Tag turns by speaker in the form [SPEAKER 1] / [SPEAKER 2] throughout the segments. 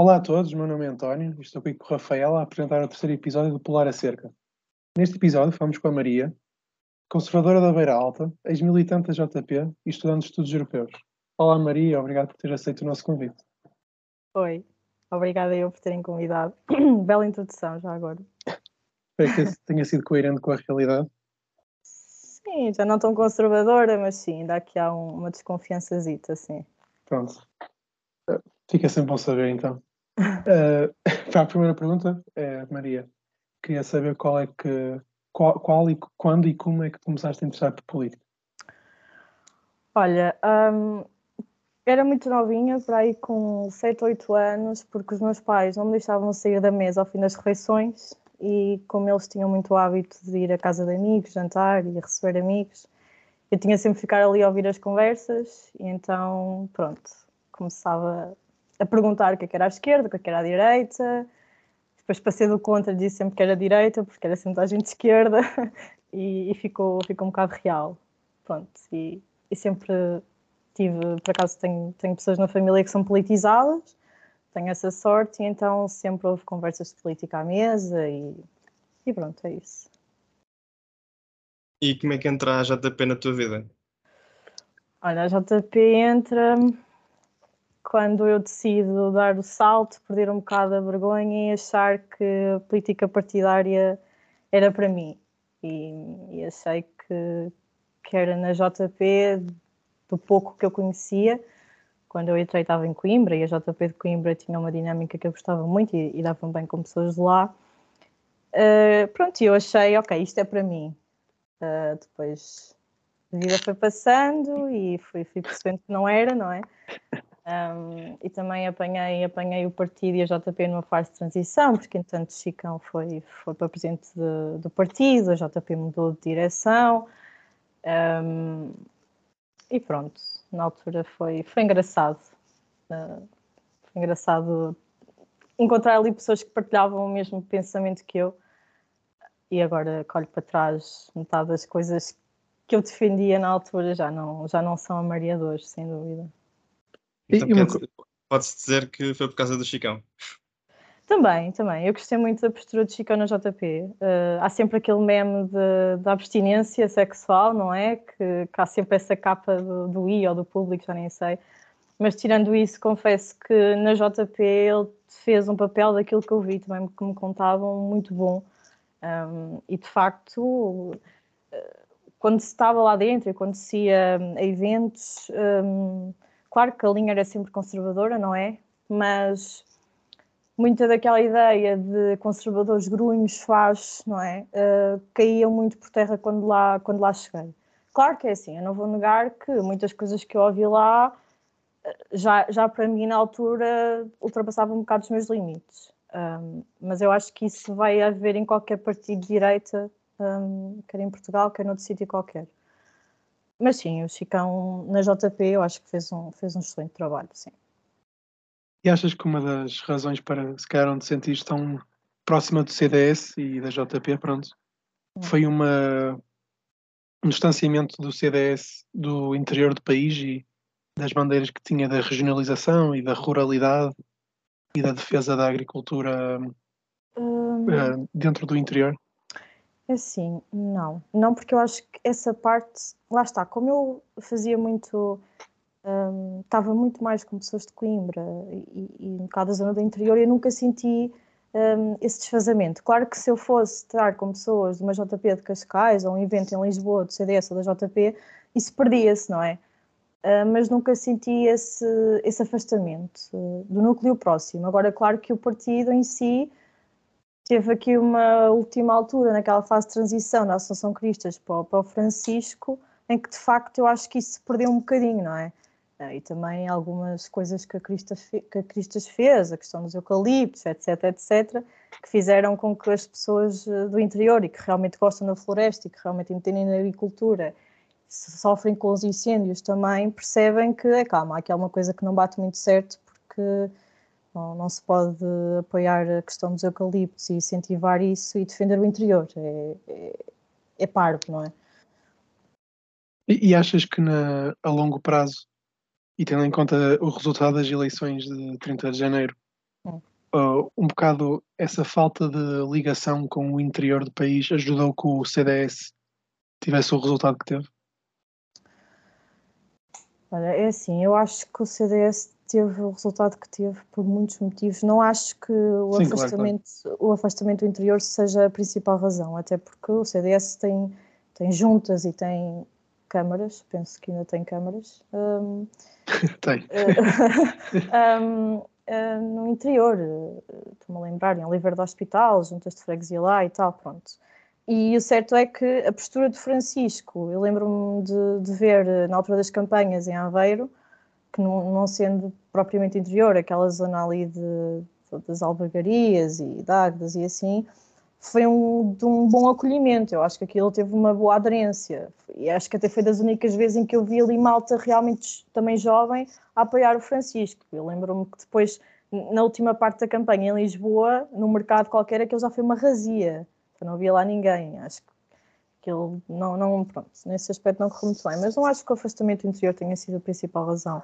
[SPEAKER 1] Olá a todos, meu nome é António e estou aqui com o Rafael a apresentar o terceiro episódio do Polar Acerca. Neste episódio falamos com a Maria, conservadora da Beira Alta, ex-militante da JP e estudante de estudos europeus. Olá Maria, obrigado por ter aceito o nosso convite.
[SPEAKER 2] Oi, obrigada eu por terem convidado. Bela introdução já agora.
[SPEAKER 1] Espero que tenha sido coerente com a realidade.
[SPEAKER 2] Sim, já não tão conservadora, mas sim, ainda aqui há um, uma desconfiançazita, sim.
[SPEAKER 1] Pronto. Fica sempre bom saber então. Uh, para a primeira pergunta, é, Maria, queria saber qual é que qual, qual, e quando e como é que começaste a interessar por política?
[SPEAKER 2] Olha, um, era muito novinha, para aí com 7, 8 anos, porque os meus pais não me deixavam sair da mesa ao fim das refeições e como eles tinham muito hábito de ir à casa de amigos, jantar e receber amigos, eu tinha sempre de ficar ali a ouvir as conversas e então, pronto, começava a perguntar o que, é que era à esquerda, o que, é que era à direita, depois passei do contra, disse sempre que era à direita, porque era sempre a gente de esquerda e, e, ficou, ficou um bocado real, pronto, e, e sempre tive, por acaso tenho, tenho pessoas na família que são politizadas, tenho essa sorte e então sempre houve conversas de política à mesa e, e pronto, é isso.
[SPEAKER 3] E como é que entra a JP na tua vida?
[SPEAKER 2] Olha, a JP entra quando eu decido dar o salto, perder um bocado a vergonha e achar que a política partidária era para mim. E, e achei que, que era na JP, do pouco que eu conhecia, quando eu entrei estava em Coimbra e a JP de Coimbra tinha uma dinâmica que eu gostava muito e, e dava bem com pessoas de lá. Uh, pronto, eu achei, ok, isto é para mim. Uh, depois a vida foi passando e fui, fui, percebendo que não era, não é? Um, e também apanhei, apanhei o partido e a JP numa fase de transição, porque entanto Chicão foi, foi para presidente de, do partido, a JP mudou de direção. Um, e pronto, na altura foi, foi engraçado. Uh, foi engraçado encontrar ali pessoas que partilhavam o mesmo pensamento que eu. E agora colho para trás metade das coisas que eu defendia na altura já não, já não são amareadores, sem dúvida.
[SPEAKER 3] Então, pode-se dizer que foi por causa do Chicão?
[SPEAKER 2] Também, também. Eu gostei muito da postura de Chicão na JP. Uh, há sempre aquele meme da abstinência sexual, não é? Que, que, há sempre essa capa do, do I ou do público, já nem sei. Mas tirando isso, confesso que na JP ele fez um papel daquilo que eu vi também, que me contavam, muito bom. Um, e de facto, quando se estava lá dentro e quando se ia a eventos, um, claro que a linha era sempre conservadora, não é? Mas muita daquela ideia de conservadores grunhos, faz, não é? Uh, caía muito por terra quando lá, quando lá cheguei. Claro que é assim, eu não vou negar que muitas coisas que eu ouvi lá ah, já, já para mim na altura ultrapassavam um bocado os meus limites. Um, mas eu acho que isso vai haver em qualquer partido de direita, um, quer em Portugal, quer noutro sítio qualquer. Mas sim, o Chicão na JP eu acho que fez um, fez um excelente trabalho, sim.
[SPEAKER 1] E achas que uma das razões para se calhar onde sentiste tão próxima do CDS e da JP, pronto, hum. foi uma, um distanciamento do CDS do interior do país e das bandeiras que tinha da regionalização e da ruralidade e da defesa da agricultura hum. uh, dentro do interior?
[SPEAKER 2] Assim, não. Não, porque eu acho que essa parte, lá está, como eu fazia muito um, estava muito mais com pessoas de Coimbra e, e um bocado da zona do interior, eu nunca senti um, esse desfazamento. Claro que se eu fosse estar com pessoas de uma JP de Cascais ou um evento em Lisboa do CDS ou da JP, isso perdia-se, não é? Uh, mas nunca senti esse, esse afastamento uh, do núcleo próximo. Agora, claro que o partido em si teve aqui uma última altura, naquela fase de transição da Associação Cristas para, para o Francisco, em que de facto eu acho que isso se perdeu um bocadinho, não é? Uh, e também algumas coisas que a, Cristas, que a Cristas fez, a questão dos eucaliptos, etc, etc, que fizeram com que as pessoas uh, do interior e que realmente gostam da floresta e que realmente entendem na agricultura sofrem com os incêndios também, percebem que, é, calma, aqui há uma coisa que não bate muito certo porque não, não, se pode apoiar a questão dos eucaliptos e incentivar isso e defender o interior. É, é, é parvo, não é?
[SPEAKER 1] E, e achas que na, a longo prazo e tendo em conta o resultado das eleições de 30 de janeiro, uh, um bocado essa falta de ligação com o interior do país ajudou que o CDS tivesse o resultado que teve?
[SPEAKER 2] Olha, é assim, eu acho que o CDS teve o resultado que teve por muitos motivos. Não acho que o, Sim, afastamento, claro, claro. o afastamento do interior seja a principal razão, até porque o CDS tem, tem juntas e tem câmaras, penso que ainda tem câmaras. Um,
[SPEAKER 1] tem.
[SPEAKER 2] um, uh, no interior, estou-me a lembrar, em Oliveira do Hospital, juntas de freguesia lá e tal, pronto. E o certo é que a postura de Francisco, eu lembro-me de, de, ver na altura das campanhas em Aveiro, que não, não sendo propriamente interior, aquela zona ali de, das albergarias e Dagdas e assim, foi um, de um bom acolhimento. Eu acho que aquilo teve uma boa aderência. E acho que até foi das únicas vezes em que eu vi ali malta realmente também jovem a apoiar o Francisco. Eu lembro-me que depois, na última parte da campanha em Lisboa, no mercado qualquer, aquilo já foi uma razia. não havia lá ninguém. Acho que aquilo não, não, pronto, nesse aspecto não correu muito bem. Mas não acho que o afastamento interior tenha sido a principal razão.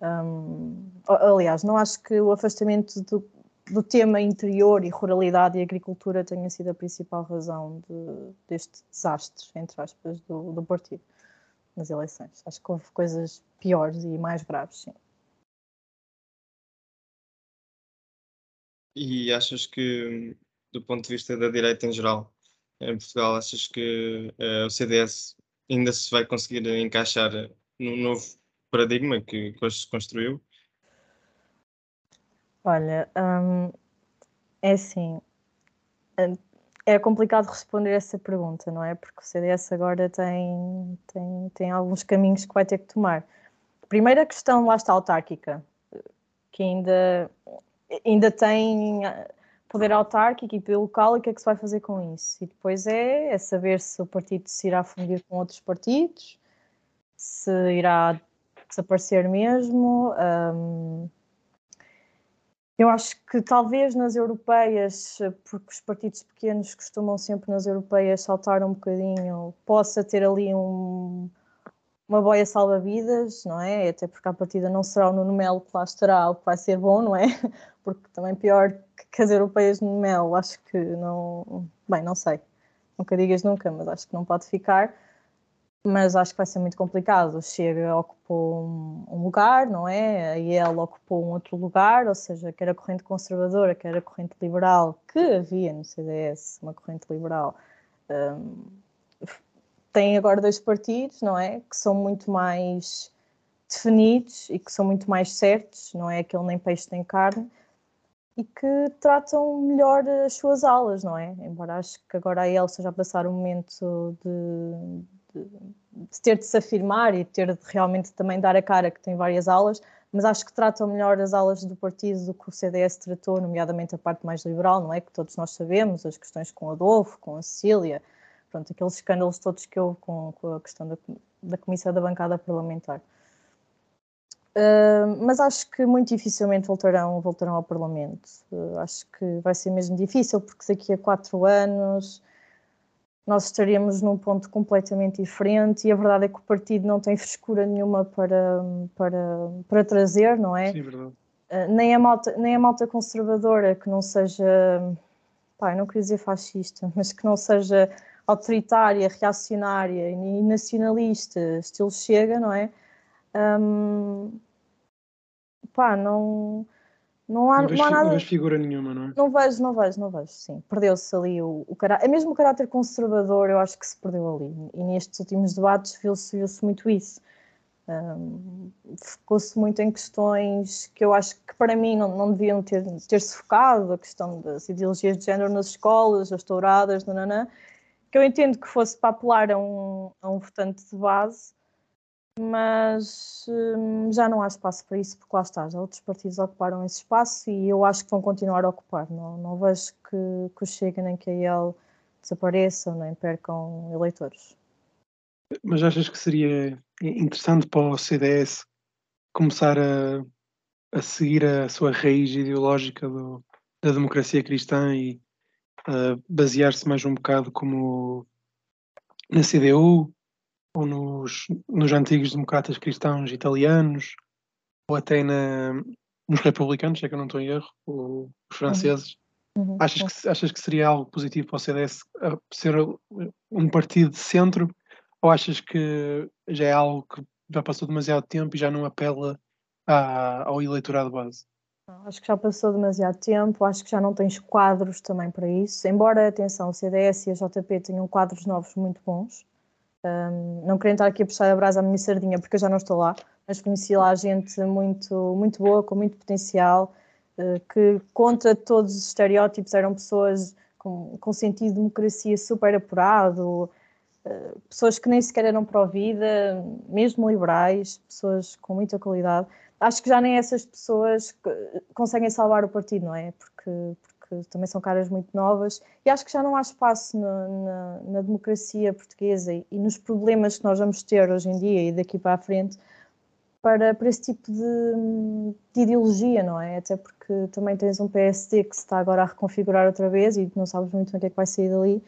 [SPEAKER 2] Um, aliás, não acho que o afastamento do, do tema interior e ruralidade e agricultura tenha sido a principal razão de, deste desastre, entre aspas, do, do partido nas eleições. Acho que houve coisas piores e mais graves, sim.
[SPEAKER 3] E achas que, do ponto de vista da direita em geral, em Portugal, achas que uh, o CDS ainda se vai conseguir encaixar no novo paradigma que, que hoje se construiu?
[SPEAKER 2] Olha, hum, é assim, hum, é complicado responder essa pergunta, não é? Porque o CDS agora tem, tem, tem alguns caminhos que vai ter que tomar. Primeira questão, lá está, autárquica, que ainda, ainda tem ah, poder autárquico e poder local e o que é que se vai fazer com isso? E depois é, é saber se o partido se irá fundir com outros partidos, se irá desaparecer mesmo. Um, eu acho que talvez nas europeias, porque os partidos pequenos costumam sempre nas europeias saltar um bocadinho, possa ter ali um, uma boia salva-vidas, não é? Até porque a partida não será o Nuno Melo que lá estará, o que vai ser bom, não é? Porque também pior que as europeias no Melo, acho que não. Bem, não sei. Nunca digas nunca, mas acho que não pode ficar mas acho que vai ser muito complicado. O Chega ocupou um, um, lugar, não é? A IEL ocupou um outro lugar, ou seja, quer a corrente conservadora, quer a corrente liberal, que havia no CDS, uma corrente liberal, um, tem agora dois partidos, não é? Que são muito mais definidos e que são muito mais certos, não é aquele nem peixe nem carne, e que tratam melhor as suas aulas, não é? Embora acho que agora a IEL esteja a passar um momento de de, ter de se afirmar e ter de realmente também dar a cara que tem várias aulas, mas acho que tratam melhor as aulas do partido do que o CDS tratou, nomeadamente a parte mais liberal, não é? Que todos nós sabemos, as questões com Adolfo, com a Cecília, pronto, aqueles escândalos todos que houve com, com a questão da, da comissão da bancada parlamentar. Uh, mas acho que muito dificilmente voltarão, voltarão ao Parlamento. Uh, acho que vai ser mesmo difícil, porque daqui a quatro anos nós estaríamos num ponto completamente diferente e a verdade é que o partido não tem frescura nenhuma para, para, para trazer, não é?
[SPEAKER 1] Sim, verdade.
[SPEAKER 2] Uh, nem, a malta, nem a malta conservadora que não seja, pá, não queria dizer fascista, mas que não seja autoritária, reacionária e nacionalista, estilo Chega, não é? Um, pá, não não há,
[SPEAKER 1] não, vejo,
[SPEAKER 2] não há nada.
[SPEAKER 1] Não vejo figura nenhuma, não é?
[SPEAKER 2] Não vejo, não vejo, não vejo, sim. Perdeu-se ali o, o caráter. É mesmo o caráter conservador, eu acho que se perdeu ali. E nestes últimos debates viu-se viu muito isso. Um, Focou-se muito em questões que eu acho que para mim não, não deviam ter, ter-se focado, a questão das ideologias de género nas escolas, as touradas, nananã, que eu entendo que fosse para apelar a um, a um votante de base, mas hum, já não há espaço para isso, porque lá está, já outros partidos ocuparam esse espaço e eu acho que vão continuar a ocupar. Não, não vejo que, que o Chega nem que a IEL desapareçam nem percam eleitores.
[SPEAKER 1] Mas achas que seria interessante para o CDS começar a, a seguir a sua raiz ideológica do, da democracia cristã e basear-se mais um bocado como na CDU, ou nos, nos antigos democratas cristãos italianos, ou até na, nos republicanos, é que eu não estou em erro, os franceses. Uhum. uhum. Achas, que, achas que seria algo positivo para o CDS ser um partido de centro ou achas que já é algo que já passou demasiado tempo e já não apela à, ao eleitorado base?
[SPEAKER 2] Acho que já passou demasiado tempo, acho que já não tens quadros também para isso. Embora, atenção, o CDS e a JP tenham quadros novos muito bons. Um, não querendo estar aqui a puxar a brasa à minha sardinha, porque eu já não estou lá, mas conheci lá gente muito, muito boa, com muito potencial, uh, que contra todos os estereótipos eram pessoas com, com sentido de democracia super apurado, uh, pessoas que nem sequer eram pró-vida, mesmo liberais, pessoas com muita qualidade acho que já nem essas pessoas conseguem salvar o partido, não é? Porque, porque também são caras muito novas e acho que já não há espaço na, na, na democracia portuguesa e, e, nos problemas que nós vamos ter hoje em dia e daqui para a frente para, para esse tipo de, de ideologia, não é? Até porque também tens um PSD que se está agora a reconfigurar outra vez e não sabes muito bem o que é que vai sair dali.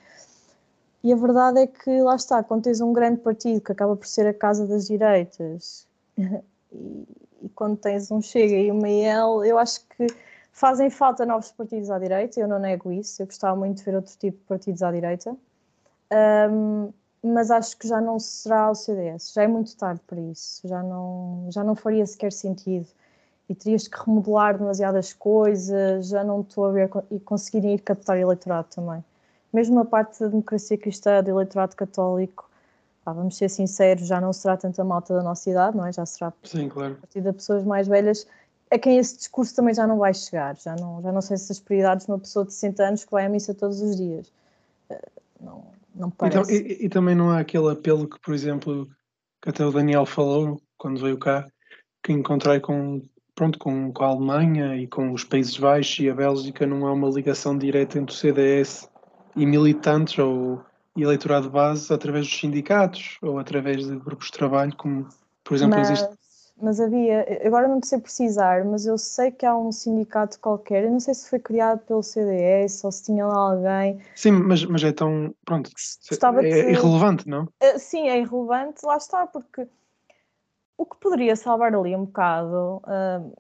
[SPEAKER 2] E a verdade é que lá está, quando tens um grande partido que acaba por ser a casa das direitas e, e quando tens um Chega e uma IEL, eu acho que fazem falta novos partidos à direita, eu não nego isso, eu gostava muito de ver outro tipo de partidos à direita, um, mas acho que já não será o CDS, já é muito tarde para isso, já não, já não faria sequer sentido e terias que remodelar demasiadas coisas, já não estou a ver e conseguirem ir captar eleitorado também. Mesmo a parte da democracia cristã, do eleitorado católico, pá, vamos ser sinceros, já não será tanta malta da nossa idade, não é? Já será
[SPEAKER 1] Sim, claro. a
[SPEAKER 2] partir de pessoas mais velhas a quem esse discurso também já não vai chegar. Já não, já não sei se as prioridades de uma pessoa de 60 anos que vai à missa todos os dias. Eh, não, não
[SPEAKER 1] parece. Então, e, e, também não há aquele apelo que, por exemplo, que até o Daniel falou quando veio cá, que encontrei com, pronto, com, com a Alemanha e com os Países Baixos e a Bélgica, não há uma ligação direta entre o CDS e militantes ou e eleitorado base através dos sindicatos ou através de grupos de trabalho, como por exemplo
[SPEAKER 2] mas,
[SPEAKER 1] existe.
[SPEAKER 2] Mas havia, agora não sei precisar, mas eu sei que há um sindicato qualquer, eu não sei se foi criado pelo CDS ou se tinha lá alguém.
[SPEAKER 1] Sim, mas, mas é tão. Pronto, Gostava é, de... irrelevante, não?
[SPEAKER 2] Eh, sim, é irrelevante, lá está, porque o que poderia salvar ali um bocado. Uh,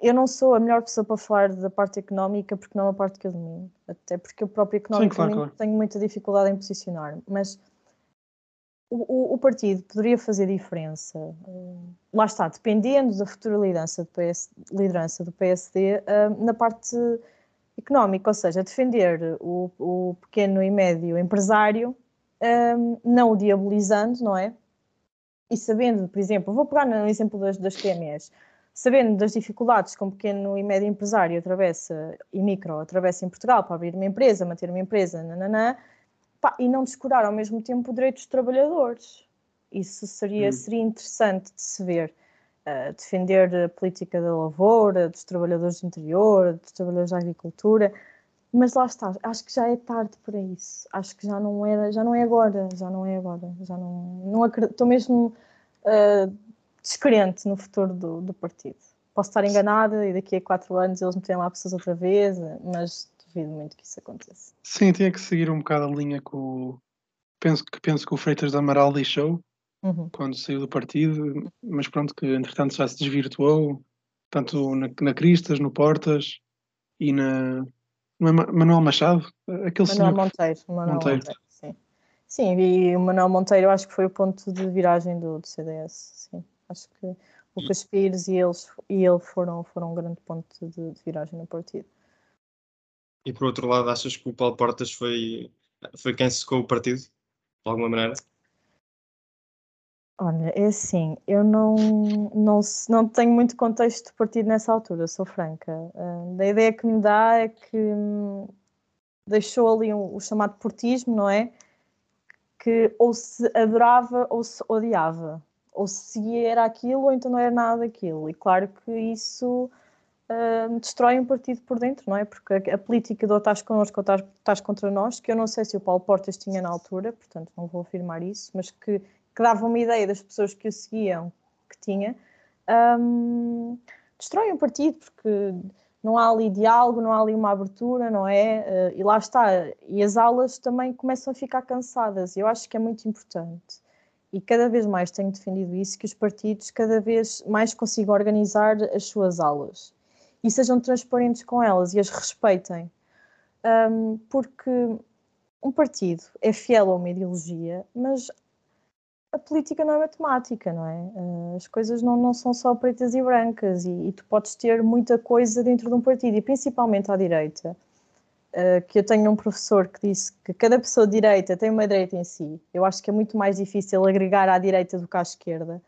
[SPEAKER 2] eu não sou a melhor pessoa para falar da parte económica porque não é a parte que eu domino. Até porque eu próprio económico claro, claro. tenho muita dificuldade em posicionar. Mas o, o, partido poderia fazer diferença. Lá está, dependendo da futura liderança do, PS, liderança do PSD, uh, na parte económica, ou seja, defender o, o pequeno e médio empresário, uh, não o diabolizando, não é? E sabendo, por exemplo, vou pegar no exemplo das, das PMEs sabendo das dificuldades que um pequeno e médio empresário atravessa, e micro atravessa em Portugal para abrir uma empresa, manter uma empresa, nananã, pá, e não descurar ao mesmo tempo o direito dos trabalhadores. Isso seria, hum. seria interessante de se ver. Uh, defender a política da lavoura, dos trabalhadores do interior, dos trabalhadores da agricultura, mas lá está, acho que já é tarde para isso. Acho que já não era, já não é agora, já não é agora, já não, não acredito, estou mesmo uh, descrente no futuro do, do partido. Posso estar enganada e daqui a quatro anos eles meterem lá pessoas outra vez, mas duvido muito que isso aconteça.
[SPEAKER 1] Sim, tinha que seguir um bocado a linha que o, penso, que, penso que o Freitas da Amaral deixou uhum. quando saiu do partido, mas pronto, que entretanto já se desvirtuou, tanto na, na Cristas, no Portas e na Manuel Machado, aquele
[SPEAKER 2] Manuel senhor Monteiro, Manuel Monteiro. Monteiro. sim. sim, e o Manuel Monteiro acho que foi o ponto de viragem do, do CDS, sim. Acho que o Lucas Pires e, eles, e ele foram, foram um grande ponto de, de, viragem no partido.
[SPEAKER 3] E por outro lado, achas que o Paulo Portas foi, foi quem secou o partido, de alguma maneira?
[SPEAKER 2] Olha, é assim, eu não, não, não tenho muito contexto de partido nessa altura, sou franca. Uh, a ideia que me dá é que hum, deixou ali um, o chamado portismo, não é? Que ou se adorava ou se odiava ou se era aquilo ou então não era nada daquilo. E claro que isso uh, destrói um partido por dentro, não é? Porque a, a política do estás connosco ou estás, contra nós, que eu não sei se o Paulo Portas tinha na altura, portanto não vou afirmar isso, mas que, que dava uma ideia das pessoas que o seguiam que tinha, um, destrói um partido porque não há ali diálogo, não há ali uma abertura, não é? Uh, e lá está. E as aulas também começam a ficar cansadas. Eu acho que é muito importante e cada vez mais tenho defendido isso, que os partidos cada vez mais consigam organizar as suas aulas e sejam transparentes com elas e as respeitem. Um, porque um partido é fiel a uma ideologia, mas a política não é matemática, não é? Uh, as coisas não, não são só pretas e brancas e, e, tu podes ter muita coisa dentro de um partido e principalmente à direita. Uh, que eu tenho um professor que disse que cada pessoa de direita tem uma direita em si. Eu acho que é muito mais difícil agregar à direita do que à esquerda.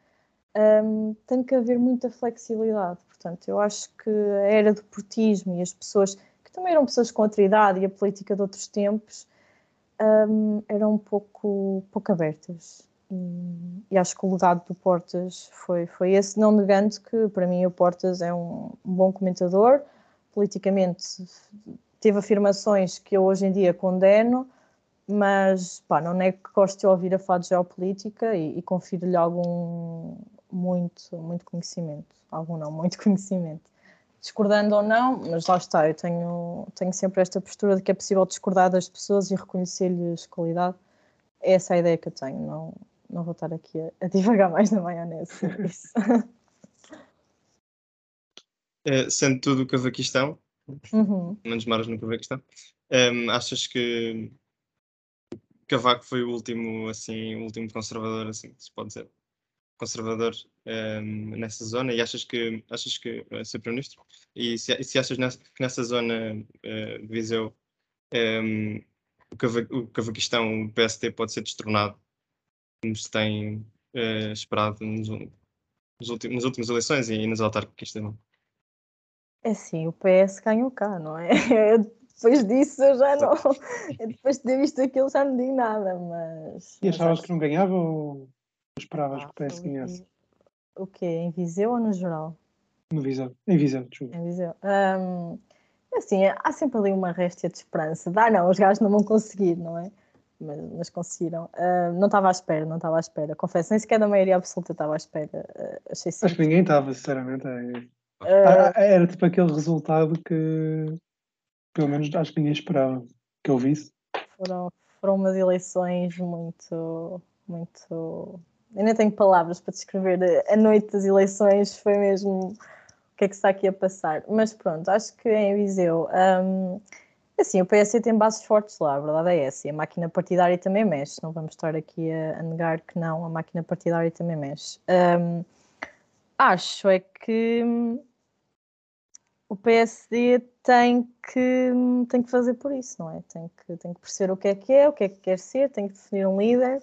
[SPEAKER 2] Um, tem que haver muita flexibilidade. Portanto, eu acho que a era do portismo e as pessoas, que também eram pessoas com outra idade e a política de outros tempos, um, eram um pouco, pouco abertas. E, e, acho que o legado do Portas foi, foi esse, não negando que para mim o Portas é um, um bom comentador, politicamente teve afirmações que eu hoje em dia condeno, mas pá, não é que gosto de ouvir a falar de geopolítica e, e confiro-lhe algum muito, muito conhecimento, algum não, muito conhecimento discordando ou não, mas lá está, eu tenho, tenho sempre esta postura de que é possível discordar das pessoas e reconhecer-lhes qualidade. É essa a ideia que eu tenho, não, não vou estar aqui a, a divagar mais na maionese sobre isso.
[SPEAKER 3] É, sendo tudo o Cavaquistão,
[SPEAKER 2] uhum.
[SPEAKER 3] menos maras no Cavaquistão, um, achas que Cavaco foi o último, assim, o último conservador, assim, se pode dizer? Conservador um, ehm, nessa zona e achas que achas que uh, ser primeiro-ministro e se, se achas nessa, que nessa zona uh, de Viseu um, ehm, o, Cava, o Cavaquistão, o PST pode ser destronado como se tem uh, esperado nos, nos últimos, nas últimas eleições e nas autárquicas também.
[SPEAKER 2] É sim, o PS ganhou cá, não é? depois disso eu já não. depois de ter visto aquilo já não digo nada, mas.
[SPEAKER 1] E achavas que não ganhava ou esperavas ah, que ganhasse?
[SPEAKER 2] O quê? Em Viseu ou no geral?
[SPEAKER 1] No Viseu. Em Viseu, desculpa.
[SPEAKER 2] Em Viseu. Um, assim, há sempre ali uma réstia de esperança. Dá, não, os gajos não vão conseguir, não é? Mas, mas conseguiram. Não estava à espera, não estava à espera. Confesso, nem sequer da maioria absoluta estava à espera. Uh, achei
[SPEAKER 1] Acho que ninguém estava, sinceramente. É... Uh... Era tipo aquele resultado que, pelo menos, acho que ninguém esperava que eu visse.
[SPEAKER 2] Foram, foram umas eleições muito, muito eu nem tenho palavras para descrever a noite das eleições, foi mesmo o que é que está aqui a passar. Mas pronto, acho que em Viseu, um, assim, o PS tem bases fortes lá, a verdade é essa, e a máquina partidária também mexe, não vamos estar aqui a, a negar que não, a máquina partidária também mexe. Um, acho é que o PSD tem que, tem que fazer por isso, não é? Tem que, tem que perceber o que é que é, o que é que quer ser, tem que definir um líder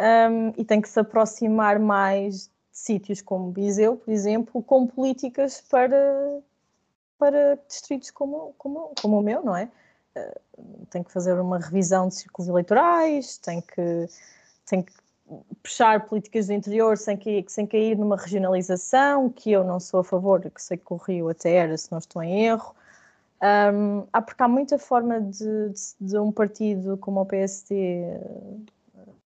[SPEAKER 2] um, e tem que se aproximar mais de sítios como Viseu, por exemplo, com políticas para, para distritos como, como, como o meu, não é? Uh, tem que fazer uma revisão de círculos eleitorais, tem que, tem que puxar políticas do interior sem, que, sem cair numa regionalização, que eu não sou a favor, que sei que o Rio até era, se não estou em erro. Um, há porque há muita forma de, de, de um partido como o PSD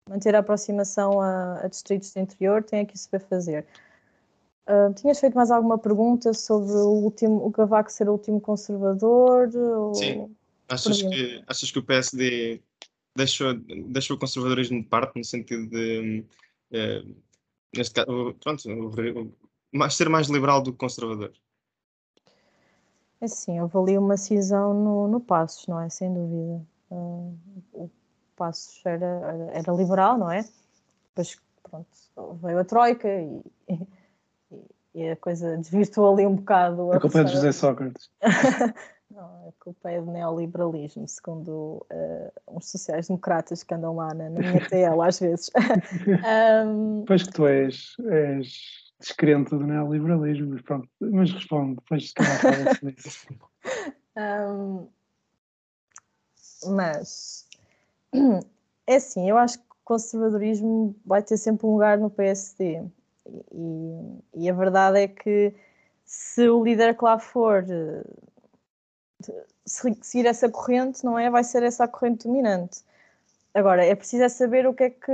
[SPEAKER 2] manter a aproximação a, a distritos do interior, tem aqui para fazer. Uh, tinhas feito mais alguma pergunta sobre o último, o Cavaco ser o último conservador? Ou...
[SPEAKER 3] Sim. Achas que, achas que o PSD deixou, deixou o conservadorismo de parte no sentido de uh, neste caso, pronto, mais, ser mais liberal do que conservador?
[SPEAKER 2] É sim, houve ali uma cisão no, no Passos, não é? Sem dúvida. Uh, o Passos era, era liberal, não é? Depois, pronto, veio a Troika e, e, e a coisa desvirtuou ali um bocado.
[SPEAKER 1] A, a culpa é de José Sócrates.
[SPEAKER 2] não, a culpa é do neoliberalismo, segundo uh, uns sociais-democratas que andam lá na, na minha TL às vezes.
[SPEAKER 1] um, pois que tu és, és descrente do neoliberalismo, mas pronto, mas responde, depois se calhar.
[SPEAKER 2] Um, mas é assim, eu acho que o conservadorismo vai ter sempre um lugar no PSD. E, e a verdade é que se o líder que lá for seguir essa corrente, não é? Vai ser essa a corrente dominante. Agora, é preciso é saber o que é que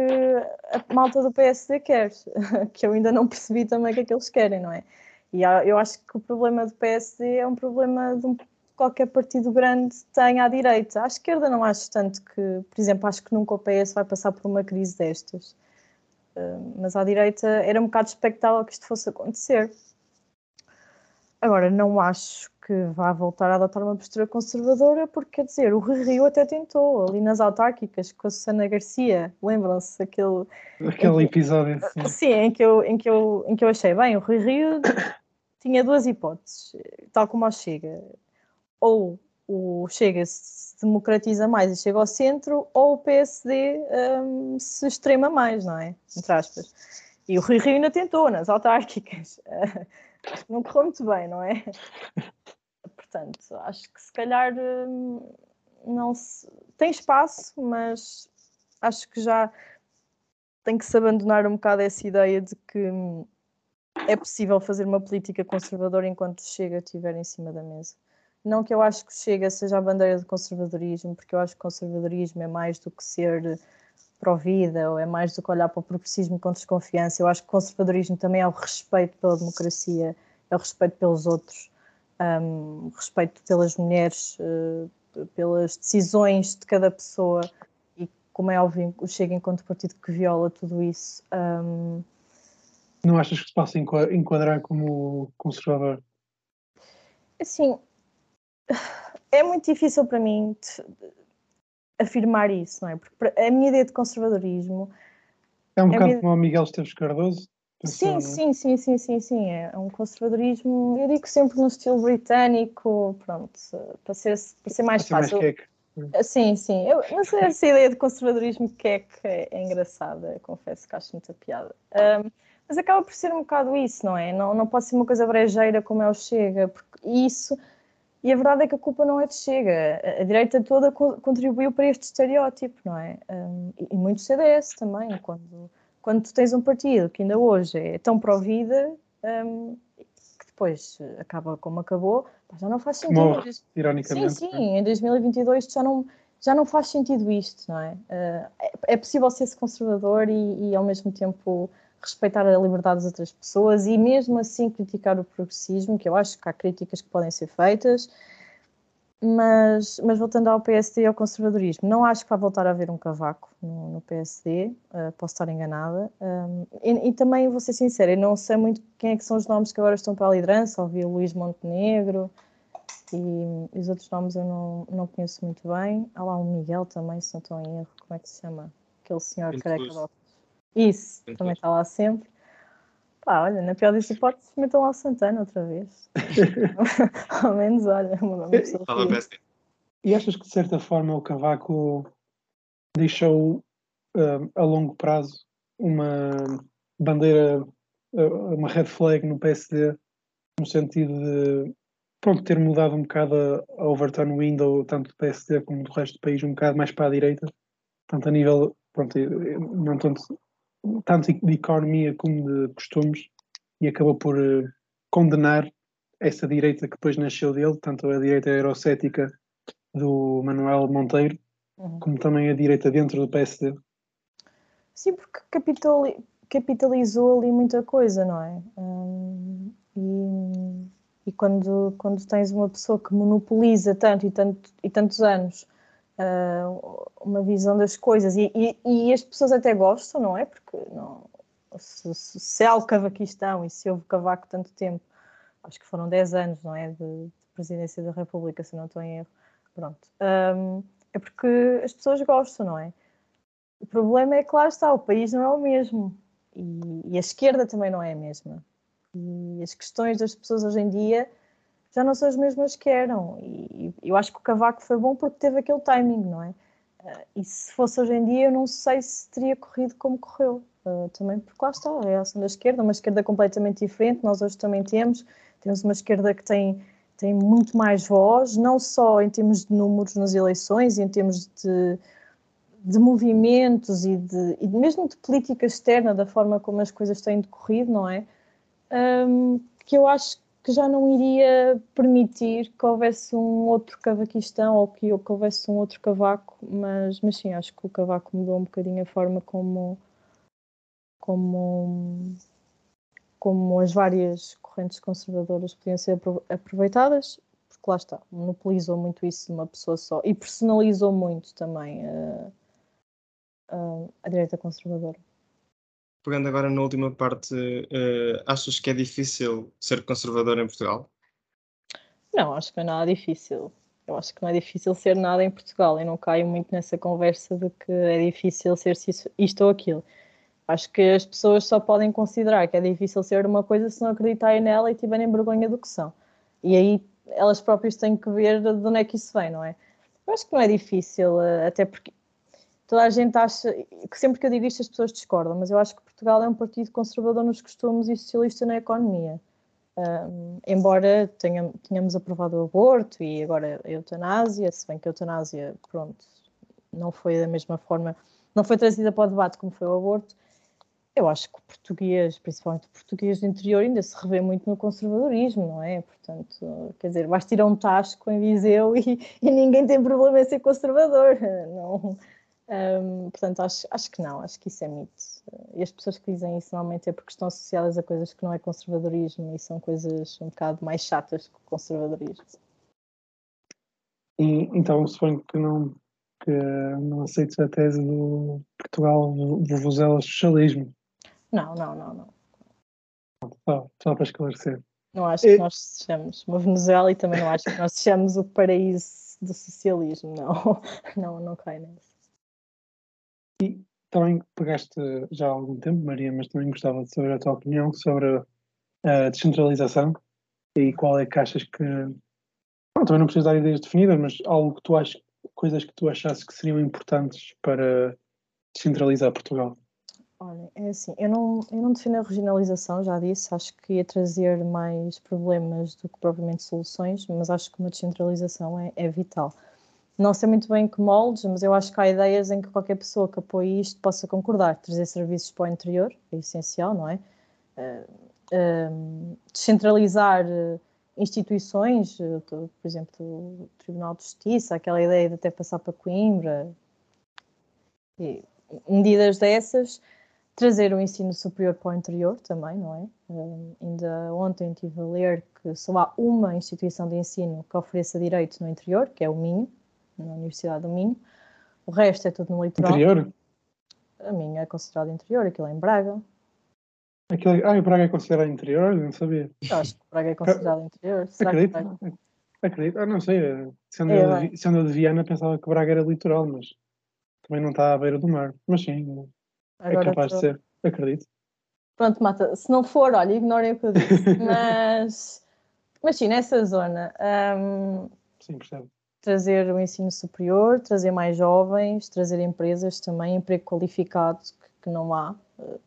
[SPEAKER 2] a malta do PSD quer, que eu ainda não percebi também o que é que eles querem, não é? E eu acho que o problema do PSD é um problema de um qualquer partido grande tem à direita. À esquerda não acho tanto que, por exemplo, acho que nunca o PS vai passar por uma crise destas. Uh, mas à direita era um bocado expectável que isto fosse acontecer. Agora, não acho que vá voltar a adotar uma postura conservadora, porque quer dizer, o Rio até tentou, ali nas autárquicas, com a Susana Garcia, lembram-se aquele.
[SPEAKER 1] Aquele episódio.
[SPEAKER 2] Sim, sim em, que eu, em, que eu, em que eu achei bem, o Rio tinha duas hipóteses, tal como ao Chega. Ou o Chega se democratiza mais e chega ao centro, ou o PSD um, se extrema mais, não é? Entre aspas. E o Rui Rio ainda tentou nas autárquicas. não correu muito bem, não é? Portanto, acho que se calhar hum, não se... tem espaço, mas acho que já tem que se abandonar um bocado essa ideia de que hum, é possível fazer uma política conservadora enquanto Chega estiver em cima da mesa. Não que eu acho que Chega seja a bandeira do conservadorismo, porque eu acho que conservadorismo é mais do que ser pró-vida ou é mais do que olhar para o progressismo com desconfiança. Eu acho que conservadorismo também é o respeito pela democracia, é o respeito pelos outros, um, respeito pelas mulheres, uh, pelas decisões de cada pessoa e, como é óbvio, o Chega enquanto partido que viola tudo isso. Um...
[SPEAKER 1] Não achas que se possa enquadrar como conservador?
[SPEAKER 2] Assim, é muito difícil para mim afirmar isso, não é? Porque a minha ideia de conservadorismo.
[SPEAKER 1] É um bocado minha... como o Miguel Esteves Cardoso.
[SPEAKER 2] Sim, sim, sim, sim, sim, sim. É um conservadorismo, eu digo sempre no estilo britânico, pronto, para ser, para ser mais fácil. Mais sim, sim. Eu, mas essa ideia de conservadorismo que é, que é engraçada, confesso que acho muita piada. Um, mas acaba por ser um bocado isso, não é? Não, não pode ser uma coisa brejeira como é o Chega, porque isso e a verdade é que a culpa não é de Chega. A direita toda contribuiu para este estereótipo, não é? Um, e muito CDS também. Quando, quando tu tens um partido que ainda hoje é tão pró-vida, um, que depois acaba como acabou, já não faz sentido.
[SPEAKER 1] Morre, ironicamente.
[SPEAKER 2] Sim, sim. Em 2022 já não, já não faz sentido isto, não é? Uh, é, é possível ser-se conservador e, e ao mesmo tempo respeitar a liberdade das outras pessoas e mesmo assim criticar o progressismo, que eu acho que há críticas que podem ser feitas, mas, mas voltando ao PSD e ao conservadorismo, não acho que vai voltar a haver um cavaco no, no PSD, uh, eh, posso estar enganada. Um, e, e, também vou ser sincera, eu não sei muito quem é que são os nomes que agora estão para a liderança, ouvi o Luís Montenegro e, e os outros nomes eu não, não conheço muito bem. Há lá um Miguel também, se não estou em erro, como é que se chama? Aquele senhor careca de isso, Entendi. também está lá sempre. Pá, olha, na pior das hipóteses, metam lá o Santana outra vez. Ao menos, olha, uma pessoa.
[SPEAKER 1] E achas que de certa forma o Cavaco deixou uh, a longo prazo uma bandeira, uh, uma red flag no PSD, no sentido de pronto, ter mudado um bocado a, a overturn window, tanto do PSD como do resto do país, um bocado mais para a direita, tanto a nível, pronto, não tanto tanto de economia como de costumes, e acabou por uh, condenar essa direita que depois nasceu dele, tanto a direita eurocética do Manuel Monteiro, uhum. como também a direita dentro do PSD.
[SPEAKER 2] Sim, porque capitali capitalizou ali muita coisa, não é? Hum, e, e quando, quando tens uma pessoa que monopoliza tanto e, tanto, e tantos anos uh, uma visão das coisas e, e, e, as pessoas até gostam, não é? Porque não, se, se, se há o cavaquistão e se houve cavaco tanto tempo, acho que foram 10 anos, não é? De, de presidência da República, se não estou em erro. Pronto. Um, é porque as pessoas gostam, não é? O problema é que lá está, o país não é o mesmo. E, e a esquerda também não é a mesma. E as questões das pessoas hoje em dia já não são as mesmas que eram. E eu acho que o Cavaco foi bom porque teve aquele timing, não é? Eh, e se fosse hoje em dia, eu não sei se teria corrido como correu. Uh, também porque lá está, a reação da esquerda, uma esquerda completamente diferente, nós hoje também temos, temos uma esquerda que tem, tem muito mais voz, não só em termos de números nas eleições, em termos de, de movimentos e, de, e mesmo de política externa, da forma como as coisas têm decorrido, não é? Um, que eu acho que já não iria permitir que houvesse um outro cavaquistão ou que, que houvesse um outro cavaco, mas, mas sim, acho que o cavaco mudou um bocadinho a forma como, como, como as várias correntes conservadoras podiam ser aproveitadas, porque lá está, monopolizou muito isso de uma pessoa só e personalizou muito também a, a, a direita conservadora
[SPEAKER 3] pegando agora na última parte, uh, achas que é difícil ser conservador em Portugal?
[SPEAKER 2] Não, acho que não é nada difícil. Eu acho que não é difícil ser nada em Portugal. Eu não caio muito nessa conversa de que é difícil ser isto ou aquilo. Acho que as pessoas só podem considerar que é difícil ser uma coisa se não acreditarem nela e tiverem vergonha do que são. E aí elas próprias têm que ver de onde é que isso vem, não é? Eu acho que não é difícil, eh, até porque toda a gente acha que sempre que eu digo isto as pessoas discordam, mas eu acho que Portugal é um partido conservador nos costumes e socialista na economia. Um, embora tenha, tenhamos aprovado o aborto e agora a eutanásia, se bem que a eutanásia, pronto, não foi da mesma forma, não foi trazida para o debate como foi o aborto, eu acho que o português, principalmente o português do interior, ainda se revê muito no conservadorismo, não é? Portanto, quer dizer, vais tirar um tasco em Viseu e, e ninguém tem problema em ser conservador. Não, um, portanto, acho, acho que não, acho que isso é mito. E as pessoas que dizem isso normalmente é porque estão associadas a coisas que não é conservadorismo e são coisas um bocado mais chatas que o conservadorismo.
[SPEAKER 1] E, então, suponho que não, que não aceites a tese do Portugal vuvuzela socialismo.
[SPEAKER 2] Não, não, não, não.
[SPEAKER 1] Só, só para esclarecer.
[SPEAKER 2] Não acho que nós sejamos uma Venezuela e também não acho que nós sejamos o paraíso do socialismo. Não, não, não cai nisso.
[SPEAKER 1] E também pegaste já há algum tempo, Maria, mas também gostava de saber a tua opinião sobre a descentralização e qual é que achas que. Bom, também não precisas dar ideias definidas, mas algo que tu achas, coisas que tu achasses que seriam importantes para descentralizar Portugal.
[SPEAKER 2] Olha, é assim, eu não, eu não defino a regionalização, já disse, acho que ia trazer mais problemas do que propriamente soluções, mas acho que uma descentralização é, é vital. Não sei muito bem que moldes, mas eu acho que há ideias em que qualquer pessoa que apoie isto possa concordar. Trazer serviços para o interior é essencial, não é? Uh, uh, descentralizar uh, instituições, por exemplo, o Tribunal de Justiça, aquela ideia de até passar para Coimbra, e medidas dessas trazer o ensino superior para o interior também, não é? Ainda ontem estive a ler que só há uma instituição de ensino que ofereça direito no interior, que é o Minho, na Universidade do Minho. O resto é tudo no litoral.
[SPEAKER 1] Interior?
[SPEAKER 2] A minha é considerada interior, aquilo é em Braga.
[SPEAKER 1] Aquilo, ah, o Braga é considerado interior? Não sabia.
[SPEAKER 2] Eu acho que o Braga é considerado interior.
[SPEAKER 1] Será acredito. Que acredito. Ah, não sei. Eh, sendo, é, eu, sendo eu de Viana, pensava que o Braga era litoral, mas também não está à beira do mar. Mas sim, é Agora é capaz tô... de ser, acredito.
[SPEAKER 2] Pronto, Mata, se não for, olha, ignorem o que eu disse. mas, mas sim, nessa zona. Um,
[SPEAKER 1] sim, percebo.
[SPEAKER 2] Trazer o ensino superior, trazer mais jovens, trazer empresas também, emprego qualificado, que, que não há.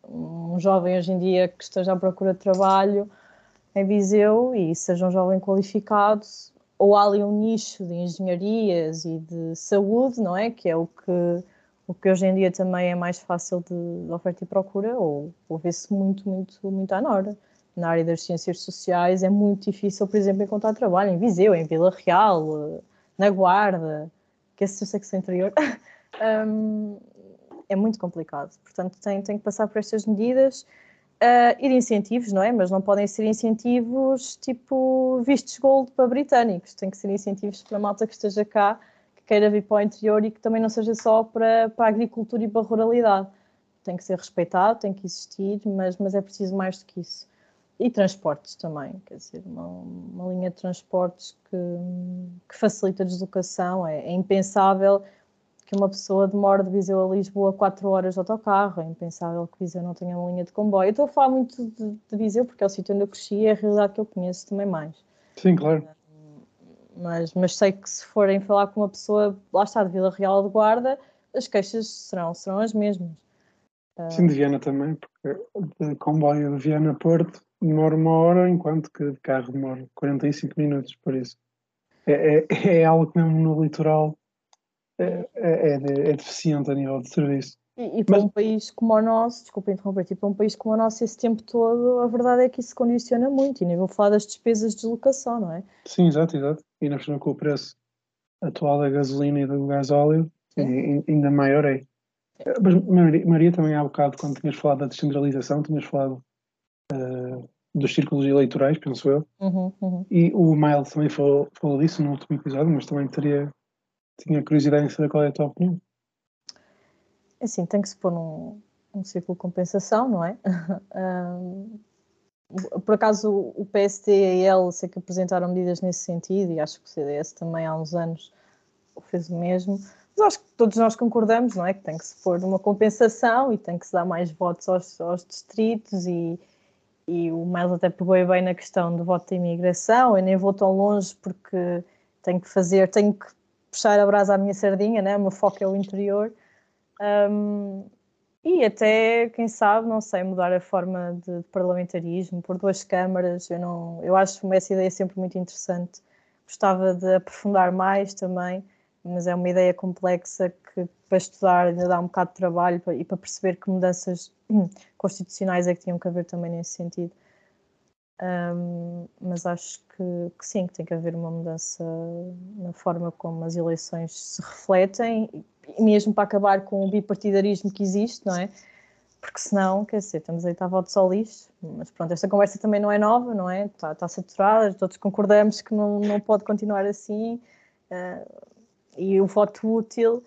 [SPEAKER 2] Um jovem hoje em dia que esteja à procura de trabalho em Viseu e seja um jovem qualificado, ou há ali um nicho de engenharias e de saúde, não é? Que é o que o que hoje em dia também é mais fácil de, de oferta e procura, ou, ou vê-se muito, muito, muito à Nora. Na área das ciências sociais é muito difícil, por exemplo, encontrar trabalho em Viseu, em Vila Real, na Guarda, que esse eu sei que interior. um, é muito complicado. Portanto, tem, tem que passar por estas medidas uh, e de incentivos, não é? Mas não podem ser incentivos tipo vistos gold para britânicos, tem que ser incentivos para a malta que esteja cá queira vir para o interior e que também não seja só para, para a agricultura e para a ruralidade. Tem que ser respeitado, tem que existir, mas, mas é preciso mais do que isso. E transportes também, quer dizer, uma, uma linha de transportes que, que facilita a deslocação. É, é, impensável que uma pessoa demore de Viseu a Lisboa 4 horas de autocarro, é impensável que Viseu não tenha uma linha de comboio. Eu estou a falar muito de, de Viseu porque é o sítio onde eu cresci e é a realidade que eu conheço também mais.
[SPEAKER 1] Sim, claro
[SPEAKER 2] mas, mas sei que se forem falar com uma pessoa, lá está, de Vila Real de Guarda, as queixas serão, serão as mesmas.
[SPEAKER 1] Sim, de Viana também, porque de comboio de Viana a Porto demora uma hora, enquanto que de carro demora 45 minutos, por isso. É, é, é algo que mesmo no litoral é, é, é, deficiente a nível de serviço.
[SPEAKER 2] E, e para Mas... um país como o nosso, desculpa interromper, tipo, para um país como o nosso, esse tempo todo, a verdade é que isso condiciona muito. E nem vou falar das despesas de deslocação, não é?
[SPEAKER 1] Sim, exato, exato. E na com o preço atual da gasolina e do gás óleo, ainda maior é. Mas Maria, Maria, também há bocado, quando tinhas falado da descentralização, tinhas falado uh, dos círculos eleitorais, penso eu.
[SPEAKER 2] Uhum, uhum.
[SPEAKER 1] E o Miles também falou, falou disso no último episódio, mas também teria, tinha curiosidade em saber qual é a tua opinião.
[SPEAKER 2] Assim, tem que se pôr num, num círculo de compensação, não é? um, por acaso o PST e a EL sei que apresentaram medidas nesse sentido e acho que o CDS também há uns anos fez o mesmo. Mas acho que todos nós concordamos, não é? Que tem que se pôr uma compensação e tem que se dar mais votos aos, aos distritos e, e o Miles até pegou bem na questão do voto da imigração. Eu nem vou tão longe porque tenho que fazer, tenho que puxar a brasa à minha sardinha, né? o meu foco é o interior. Um, e até, quem sabe, não sei, mudar a forma de, de, parlamentarismo por duas câmaras. Eu, não, eu acho essa ideia sempre muito interessante. Gostava de aprofundar mais também, mas é uma ideia complexa que para estudar ainda dá um bocado de trabalho e para perceber que mudanças constitucionais é que tinham que haver também nesse sentido. Um, mas acho que, que, sim, que tem que haver uma mudança na forma como as eleições se refletem, e mesmo para acabar com o bipartidarismo que existe, não é? Porque senão, quer dizer, estamos aí a votos ao lixo, mas pronto, esta conversa também não é nova, não é? Está, está saturada, todos concordamos que não, não pode continuar assim, uh, e o voto útil,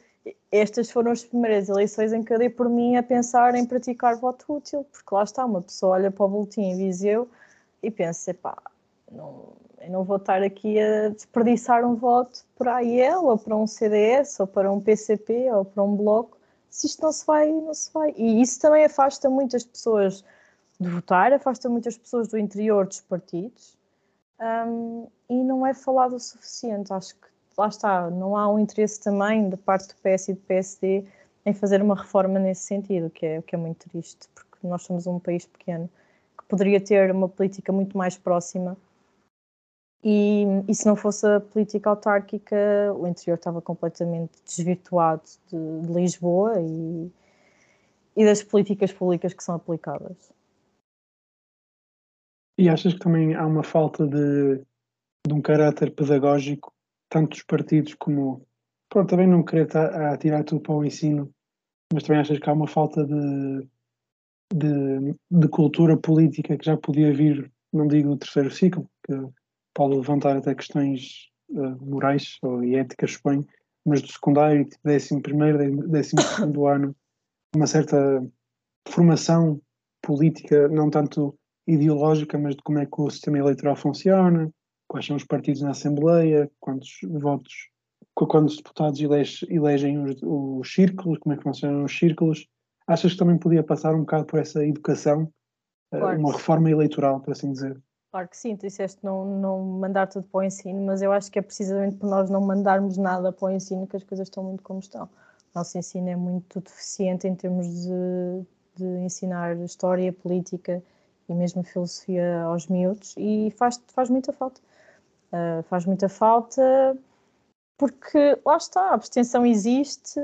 [SPEAKER 2] estas foram as primeiras eleições em que eu dei por mim a pensar em praticar voto útil, porque lá está, uma pessoa olha para o boletim e Viseu e pensa, pá, não, eu não vou estar aqui a desperdiçar um voto para a IEL, ou para um CDS, ou para um PCP, ou para um bloco, se isto não se vai, não se vai. E isso também afasta muitas pessoas de votar, afasta muitas pessoas do interior dos partidos, um, e não é falado o suficiente. Acho que lá está, não há um interesse também da parte do PS e do PSD em fazer uma reforma nesse sentido, que é, que é muito triste, porque nós somos um país pequeno poderia ter uma política muito mais próxima. E, e se não fosse a política autárquica, o interior estava completamente desvirtuado de, de Lisboa e, e das políticas públicas que são aplicadas.
[SPEAKER 1] E achas que também há uma falta de, de um caráter pedagógico, tanto dos partidos como. Pronto, também não querer tirar tudo para o ensino, mas também achas que há uma falta de, de, de, cultura política que já podia vir, não digo do terceiro ciclo, que pode levantar até questões uh, morais ou éticas, suponho, mas do secundário, tipo, décimo primeiro, décimo segundo ano, uma certa formação política, não tanto ideológica, mas de como é que o sistema eleitoral funciona, quais são os partidos na Assembleia, quantos votos, quantos deputados elegem os, os círculos, como é que funcionam os círculos, Achas que também podia passar um bocado por essa educação, eh, claro uma reforma eleitoral, por assim dizer?
[SPEAKER 2] Claro que sim, tu disseste não, não mandar tudo para o ensino, mas eu acho que é precisamente por nós não mandarmos nada para o ensino que as coisas estão muito como estão. O nosso ensino é muito deficiente em termos de, de ensinar história, política e mesmo filosofia aos miúdos e faz, faz muita falta. Uh, faz muita falta porque lá está, a abstenção existe,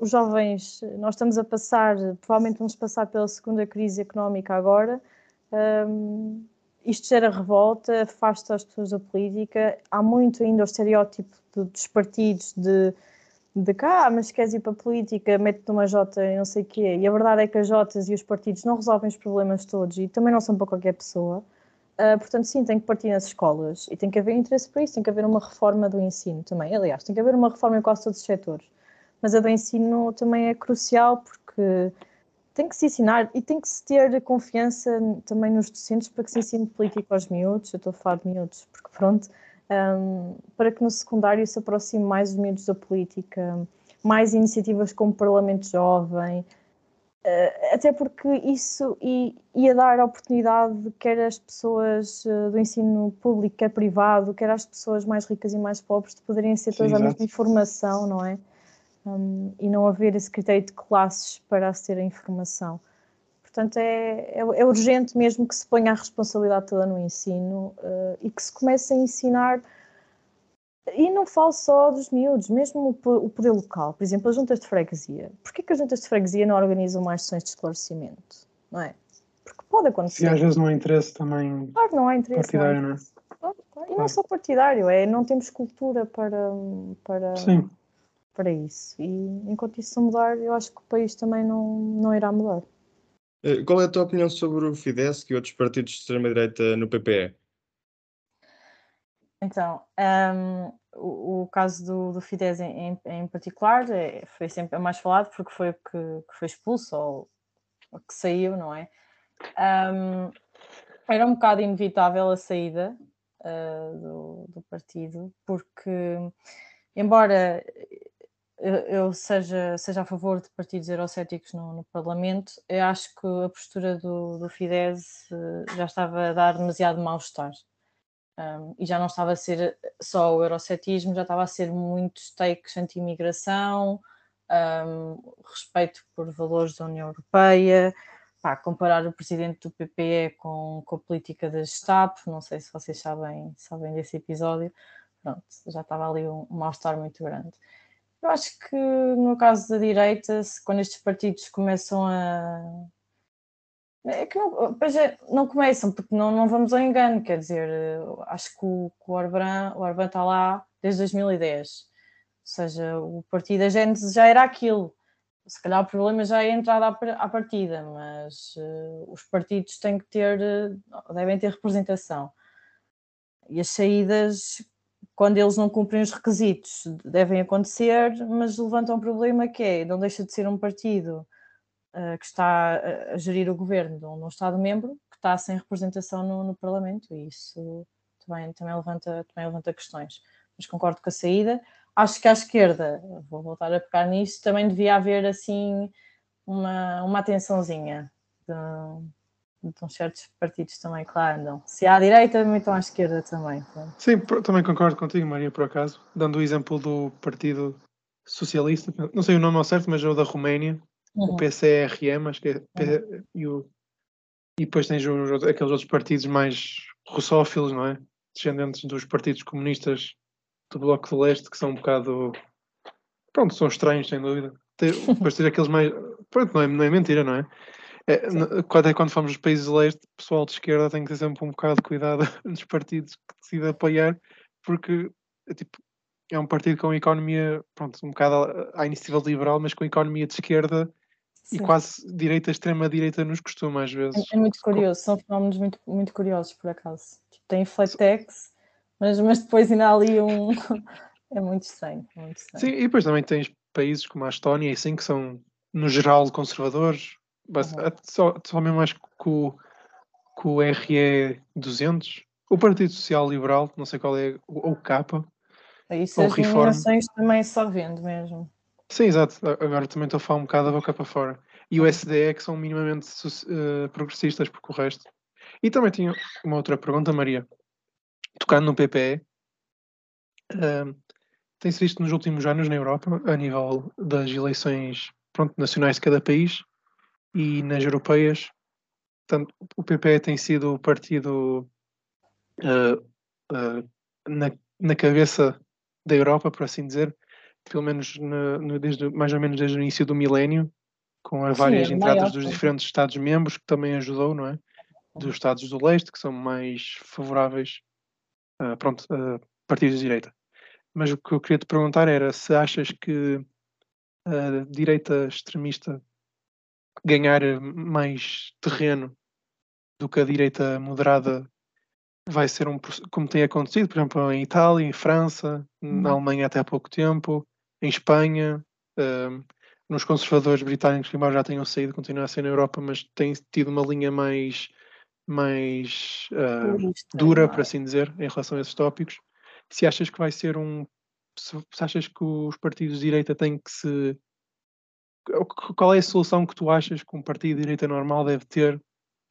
[SPEAKER 2] os jovens, nós estamos a passar, provavelmente vamos passar pela segunda crise económica agora, um, isto gera revolta, afasta as pessoas da política, há muito ainda o estereótipo de, dos partidos de, de cá, ah, mas queres ir para a política, mete-te numa Jota e não sei o quê, e a verdade é que as Jotas e os partidos não resolvem os problemas todos e também não são para qualquer pessoa. Uh, portanto, sim, tem que partir nas escolas e tem que haver interesse para isso, tem que haver uma reforma do ensino também. Aliás, tem que haver uma reforma em quase todos os setores. Mas a do ensino também é crucial porque tem que se ensinar e tem que se ter confiança também nos docentes para que se ensine política aos miúdos. Eu estou a falar de miúdos porque, pronto, um, para que no secundário se aproxime mais os miúdos da política, mais iniciativas como Parlamento Jovem, até porque isso ia dar a oportunidade, quer às pessoas uh, do ensino público, quer privado, quer às pessoas mais ricas e mais pobres, de poderem ser todas a mesma informação, não é? Um, e não haver esse critério de classes para aceder à informação. Portanto, é, é, é, urgente mesmo que se ponha a responsabilidade toda no ensino uh, e que se comece a ensinar e não falo só dos miúdos, mesmo o poder local. Por exemplo, as juntas de freguesia. Porquê que as juntas de freguesia não organizam mais sessões de esclarecimento? Não é? Porque pode acontecer.
[SPEAKER 1] E às vezes não há interesse também
[SPEAKER 2] claro, não há interesse,
[SPEAKER 1] partidário, não é?
[SPEAKER 2] Claro, claro. E não é só partidário, é não temos cultura para, para, Sim. para isso. E enquanto isso não mudar, eu acho que o país também não, não irá mudar.
[SPEAKER 3] Eh, qual é a tua opinião sobre o Fidesz e outros partidos de extrema-direita no PPE?
[SPEAKER 2] Então, um, o, o, caso do, do Fidesz em, em particular é, foi sempre mais falado porque foi o que, que foi expulso ou, ou, que saiu, não é? Um, Era um bocado inevitável a saída uh, do, do, partido, porque, embora eu seja, seja a favor de partidos eurocéticos no, no Parlamento, eu acho que a postura do, do Fidesz uh, já estava a dar demasiado mal-estar. E já não estava a ser só o eurocetismo, já estava a ser muitos takes anti-imigração, um, respeito por valores da União Europeia, pá, comparar o presidente do PPE com, com a política da Gestapo, não sei se vocês sabem, sabem desse episódio, pronto, já estava ali um, um mal-estar muito grande. Eu acho que no caso da direita, quando estes partidos começam a é que não, é, não começam, porque não, não vamos ao engano, quer dizer, acho que o, que o Orbán, o Orbán está lá desde 2010, ou seja, o partido da Gênesis já era aquilo, se calhar o problema já é a entrada à, partida, mas uh, os partidos têm que ter, uh, devem ter representação. E as saídas, quando eles não cumprem os requisitos, devem acontecer, mas levantam um problema que é, não deixa de ser um partido uh, que está a gerir o governo de um, Estado-membro que está sem representação no, no, Parlamento e isso também, também, levanta, também levanta questões. Mas concordo com a saída. Acho que à esquerda, vou voltar a pegar nisso, também devia haver assim uma, uma atençãozinha de, de uns certos partidos também que lá andam. Se há à direita, estão à esquerda também.
[SPEAKER 1] Sim, também concordo contigo, Maria, por acaso. Dando o exemplo do Partido Socialista, não sei o nome ao certo, mas é o da Roménia, uhum. o PCRM, acho que é, uhum. e, o, e depois tens os, aqueles outros partidos mais russófilos, não é? Descendentes dos partidos comunistas do Bloco de Leste, que são um bocado. Pronto, são estranhos, sem dúvida. Depois tens aqueles mais. Pronto, não é, não é mentira, não é? É, quando, é quando fomos os países de leste, o pessoal de esquerda tem que ter sempre um bocado de cuidado nos partidos que decide apoiar, porque é, tipo, é um partido com economia, pronto, um bocado à iniciativa liberal, mas com economia de esquerda Sim. e quase direita, extrema-direita nos costuma às vezes.
[SPEAKER 2] É, é muito curioso, são fenómenos muito, muito curiosos, por acaso. Tipo, tem flatex, mas, mas depois ainda há ali um. é muito estranho, é muito estranho.
[SPEAKER 1] Sim, e depois também tens países como a Estónia, assim, que são, no geral, conservadores, uhum. só, só mesmo acho que com o RE 200, o Partido Social Liberal, não sei qual é, ou o Capa.
[SPEAKER 2] Isso as nomeações também só vendo mesmo.
[SPEAKER 1] Sim, exato. Agora também estou a falar um bocado da boca para fora. E o SDE que são minimamente uh, progressistas, porque o resto. E também tinha uma outra pergunta, Maria. Tocando no PPE, uh, tem-se visto nos últimos anos na Europa, a nível das eleições pronto, nacionais de cada país e nas europeias, tanto, o PPE tem sido o partido uh, na, na cabeça da Europa, por assim dizer, pelo menos no, no, desde, mais ou menos desde o início do milénio, com as várias Sim, é entradas dos diferentes Estados-membros, que também ajudou, não é? Dos Estados do Leste, que são mais favoráveis uh, pronto, a partidos de direita. Mas o que eu queria te perguntar era se achas que a direita extremista ganhar mais terreno do que a direita moderada vai ser um como tem acontecido, por exemplo, em Itália, em França, na uhum. Alemanha até há pouco tempo, em Espanha, nos conservadores britânicos que embora já tenham saído, continuam a ser na Europa, mas têm tido uma linha mais, mais uh, dura, por assim dizer, em relação a esses tópicos. Se achas que vai ser um. Se, se achas que os partidos de direita têm que se. Qual é a solução que tu achas que um partido de direita normal deve ter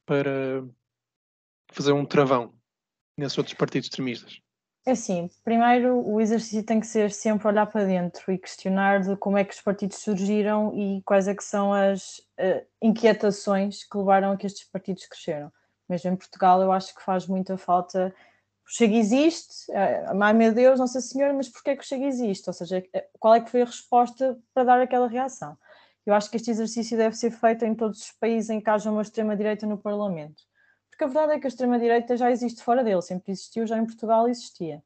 [SPEAKER 1] para fazer um travão nesses outros partidos extremistas?
[SPEAKER 2] É assim, primeiro o exercício tem que ser sempre olhar para dentro e questionar de como é que os partidos surgiram e quais é que são as uh, inquietações que levaram a que estes partidos cresceram. Mesmo em Portugal eu acho que faz muita falta o Chega existe, uh, ai meu Deus, Nossa Senhora, mas porquê que o Chega existe? Ou seja, eh, qual é que foi a resposta para dar aquela reação? Eu acho que este exercício deve ser feito em todos os países em que haja uma extrema-direita no Parlamento porque a verdade é que a extrema-direita já existe fora dele, sempre existiu, já em Portugal existia.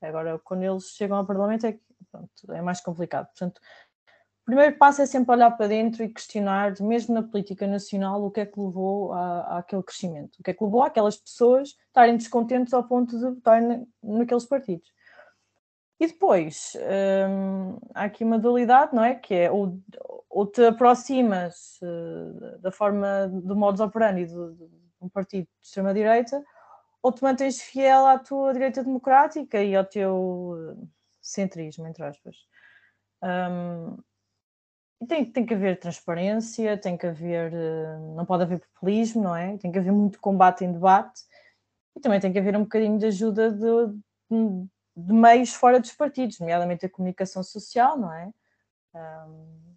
[SPEAKER 2] Agora, quando eles chegam ao Parlamento, é, pronto, é mais complicado. Portanto, o primeiro passo é sempre olhar para dentro e questionar, mesmo na política nacional, o que é que levou a, àquele crescimento, o que é que levou aquelas pessoas estarem descontentes ao ponto de votarem naqueles partidos. E depois, hum, há aqui uma dualidade, não é? Que é ou, te aproximas uh, da forma, do modus operandi do, um partido de extrema-direita, ou te mantens fiel à tua direita democrática e ao teu eh, centrismo, entre aspas. Um, tem, tem que haver transparência, tem que haver, eh, não pode haver populismo, não é? Tem que haver muito combate em debate e também tem que haver um bocadinho de ajuda de, de meios fora dos partidos, nomeadamente a comunicação social, não é? Um,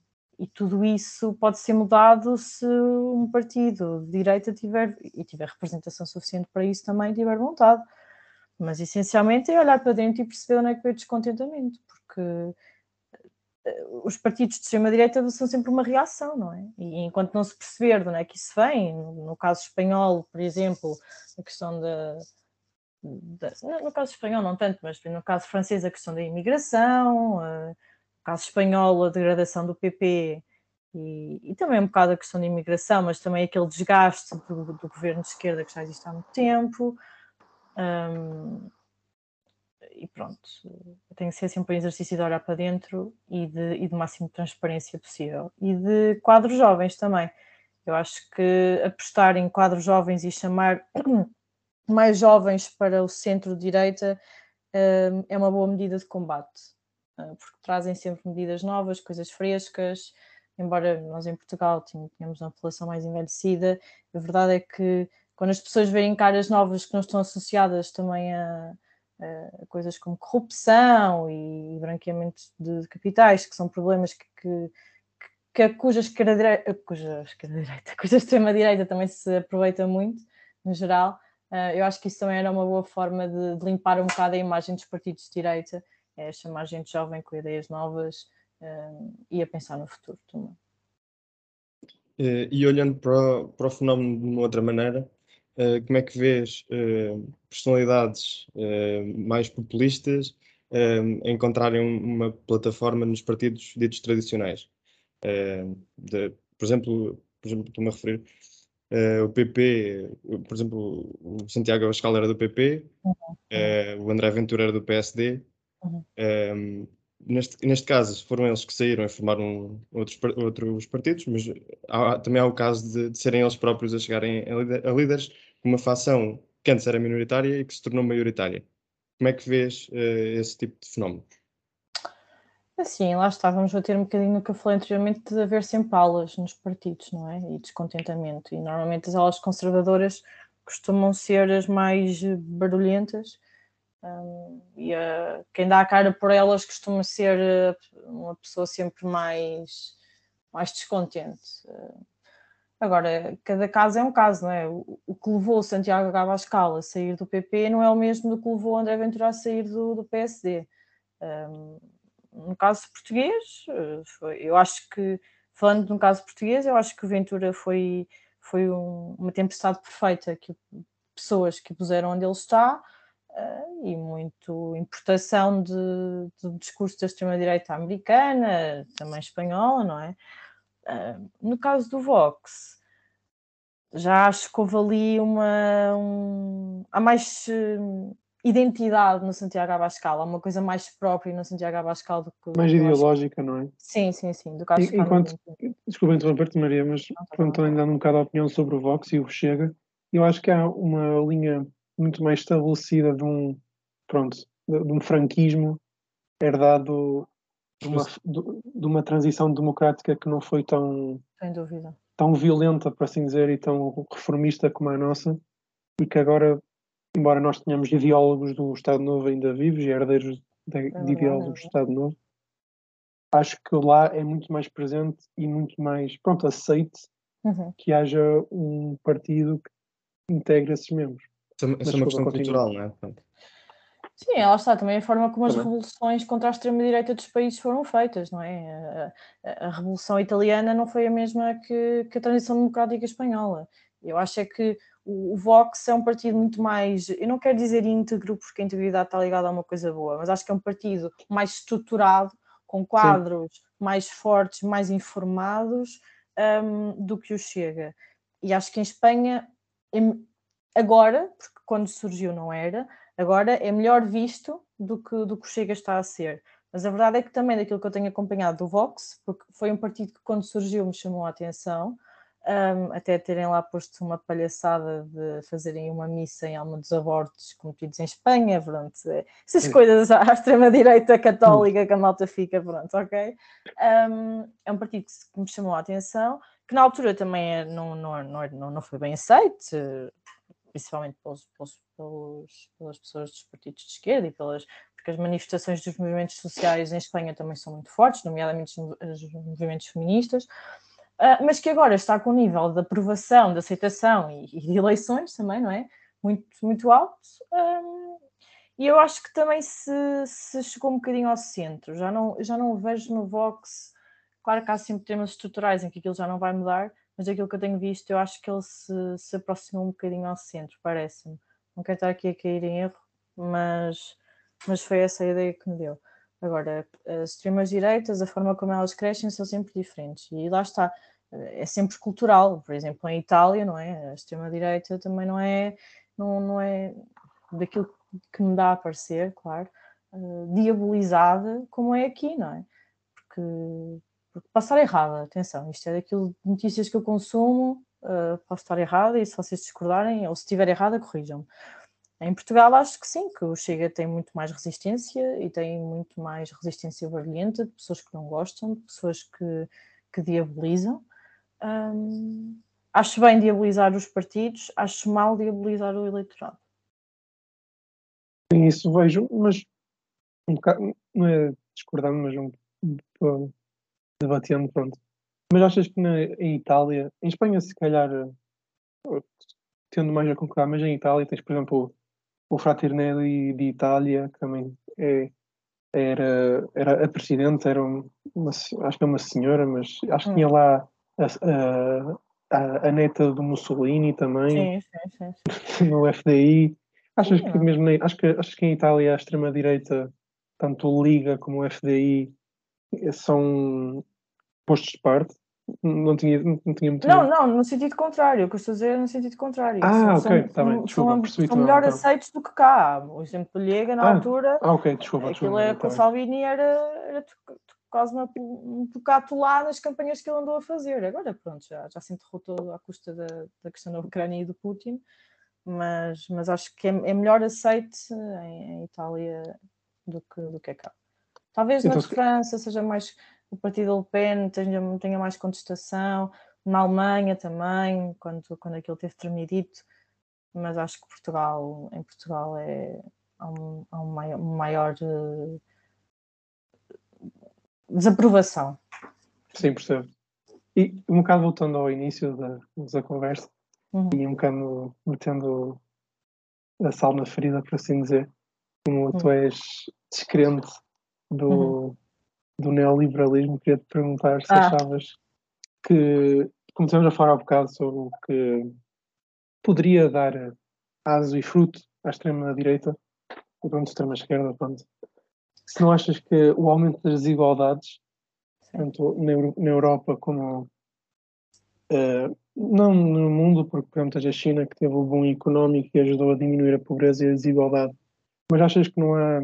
[SPEAKER 2] e tudo isso pode ser mudado se um partido de direita tiver, e tiver representação suficiente para isso também, tiver vontade. Mas essencialmente é olhar para dentro e perceber onde é que veio o descontentamento, porque eh, os partidos de extrema-direita são sempre uma reação, não é? E enquanto não se perceber de onde é que isso vem, no caso espanhol, por exemplo, a questão da, no caso espanhol não tanto, mas no caso francês a questão da imigração, no caso espanhol a degradação do PP e, e, também um bocado a questão da imigração, mas também aquele desgaste do, do governo de esquerda que já existe há muito tempo. Um, e pronto, tem que ser sempre um exercício de olhar para dentro e de, e de máximo de transparência possível. E de quadros jovens também. Eu acho que apostar em quadros jovens e chamar mais jovens para o centro-direita hum, é uma boa medida de combate, porque trazem sempre medidas novas, coisas frescas. Embora nós em Portugal tenhamos uma população mais envelhecida, a verdade é que quando as pessoas veem caras novas que não estão associadas também a, a coisas como corrupção e branqueamento de capitais, que são problemas que, que, que cuja esquerda-direita, cuja, esquerda-direita, cuja extrema-direita também se aproveita muito, no geral, Uh, eu acho que isso também era uma boa forma de, de, limpar um bocado a imagem dos partidos de direita, é chamar gente jovem com ideias novas uh, e a pensar no futuro também.
[SPEAKER 3] Uh, e olhando para, para, o fenómeno de uma outra maneira, como é que vês personalidades mais populistas encontrarem uma plataforma nos partidos ditos tradicionais? De, por exemplo, por exemplo, estou-me a referir Uh, o PP, por exemplo, o Santiago Abascal era do PP, uhum. uh, o André Ventura era do PSD. Uhum. Um, neste, neste caso, foram eles que saíram e formaram outros, outros partidos, mas há, também há o caso de, de, serem eles próprios a chegarem a, a líderes uma facção que antes era minoritária e que se tornou maioritária. Como é que vês uh, esse tipo de fenómeno?
[SPEAKER 2] Assim, lá estávamos a ter um bocadinho no que eu falei anteriormente de haver sempre aulas nos partidos, não é? E descontentamento. E normalmente as aulas conservadoras costumam ser as mais barulhentas um, e uh, quem dá a cara por elas costuma ser uh, uma pessoa sempre mais, mais descontente. Uh, agora, cada caso é um caso, não é? O, o que levou Santiago Abascal a sair do PP não é o mesmo do que levou André Ventura a sair do, do PSD. Um, no caso português, foi, eu acho que, falando no caso português, eu acho que o Ventura foi, foi um, uma tempestade perfeita, que pessoas que puseram onde ele está e muito importação de, de discurso da extrema-direita americana, também espanhola, não é? Uh, no caso do Vox, já acho que houve ali uma. Um, há mais identidade no Santiago Abascal, há uma coisa mais própria no Santiago Abascal do que.
[SPEAKER 1] Mais ideológica, não é?
[SPEAKER 2] Sim, sim, sim. Do caso
[SPEAKER 1] enquanto, desculpa interromper-te, Maria, mas quando também dando um bocado a opinião sobre o Vox e o Chega, eu acho que há uma linha muito mais estabelecida de um, pronto, de um franquismo herdado de uma, de uma transição democrática que não foi tão.
[SPEAKER 2] Sem dúvida.
[SPEAKER 1] Tão violenta, por assim dizer, e tão reformista como a nossa, e que agora embora nós tenhamos ideólogos do Estado Novo ainda vivos e herdeiros de, é de ideólogos do Estado Novo, acho que lá é muito mais presente e muito mais, pronto, aceite uhum. que haja um partido que integre esses membros.
[SPEAKER 3] Isso é uma questão cultural, não é?
[SPEAKER 2] Sim, ela está também a forma como as revoluções contra a extrema-direita dos países foram feitas, não é? A, a, a, Revolução Italiana não foi a mesma que, que a transição democrática espanhola. Eu acho é que o, o, Vox é um partido muito mais, eu não quero dizer íntegro, porque a integridade está ligada a uma coisa boa, mas acho que é um partido mais estruturado, com quadros Sim. mais fortes, mais informados um, do que o Chega. E acho que em Espanha, agora, porque quando surgiu não era, agora é melhor visto do que, do que o Chega está a ser. Mas a verdade é que também daquilo que eu tenho acompanhado do Vox, porque foi um partido que quando surgiu me chamou a atenção, um, até terem lá posto uma palhaçada de fazerem uma missa em alma dos abortos cometidos em Espanha, pronto. É, essas coisas à extrema-direita católica que a malta fica, pronto, ok? Um, é um partido que me chamou a atenção, que na altura também é, não, não, não, não foi bem aceito, principalmente pelos, pelos, pelos, pelas pessoas dos partidos de esquerda e pelas porque as manifestações dos movimentos sociais em Espanha também são muito fortes, nomeadamente os movimentos feministas, uh, mas que agora está com um nível de aprovação, de aceitação e, de eleições também, não é? Muito, muito alto. Um, e eu acho que também se, se, chegou um bocadinho ao centro. Já não, já não vejo no Vox. Claro que há sempre temas estruturais em que aquilo já não vai mudar, mas aquilo que eu tenho visto, eu acho que ele se, se aproximou um bocadinho ao centro, parece-me. Não quero estar aqui a cair em erro, mas, mas foi essa a ideia que me deu. Agora, as extremas direitas, a forma como elas crescem são sempre diferentes. E lá está, é sempre cultural. Por exemplo, em Itália, não é? A extrema-direita também não é, não, não é daquilo que me dá a parecer, claro, uh, diabolizada como é aqui, não é? Porque, porque posso estar errada, atenção, isto é daquilo de notícias que eu consumo, uh, posso estar errada e se vocês discordarem, ou se estiver errada, corrijam-me. Em Portugal acho que sim, que o Chega tem muito mais resistência e tem muito mais resistência barulhenta de pessoas que não gostam, de pessoas que, que diabolizam. Hum, acho bem diabolizar os partidos, acho mal diabolizar o eleitorado.
[SPEAKER 1] Sim, isso vejo, mas um bocado, é discordando, mas um, um debatendo, pronto. Mas achas que na, em Itália, em Espanha se calhar tendo mais a concordar, mas em Itália tens, por exemplo, o Fraternelli de Itália, que também é, era, era a presidente, era uma, acho que é uma senhora, mas acho que tinha hum. lá a, a, a, neta do Mussolini também, sim, sim, sim, no FDI. Achas que mesmo acho que, acho que em Itália a extrema-direita, tanto o Liga como o FDI, são postos de parte? Não tinha, não tinha muito.
[SPEAKER 2] Não, não, no sentido contrário. O que eu estou a dizer é no sentido contrário.
[SPEAKER 1] Ah, são, ok, está bem. Desculpa,
[SPEAKER 2] são, percebi são melhor então. aceitos do que cá. O exemplo de Liega, na
[SPEAKER 1] ah,
[SPEAKER 2] altura.
[SPEAKER 1] Ah, ok, desculpa.
[SPEAKER 2] Aquilo
[SPEAKER 1] desculpa,
[SPEAKER 2] é, com o Salvini era, era quase uma, um tocato lá nas campanhas que ele andou a fazer. Agora, pronto, já, já se derrotou à custa da, da questão da Ucrânia e do Putin, mas, mas acho que é, é melhor aceite em, em, Itália do que, do que é cá. Talvez então, na França seja mais o partido Le Pen tenha, tenha mais contestação, na Alemanha também, quando, quando aquilo teve tremidito, mas acho que Portugal, em Portugal é há um, há um maior, um maior uh, desaprovação.
[SPEAKER 1] Sim, percebo. E um bocado voltando ao início da, da conversa uhum. e um bocado metendo a sal na ferida, por assim dizer, como uhum. tu és descrente do, uhum. Do neoliberalismo, queria-te perguntar se ah. achavas que, como estamos a falar há um bocado sobre o que poderia dar aso e fruto à extrema-direita e pronto, extrema-esquerda, pronto, se não achas que o aumento das desigualdades, tanto na, Europa como uh, não no mundo, porque pronto, a China que teve o bom económico e ajudou a diminuir a pobreza e a desigualdade, mas achas que não há,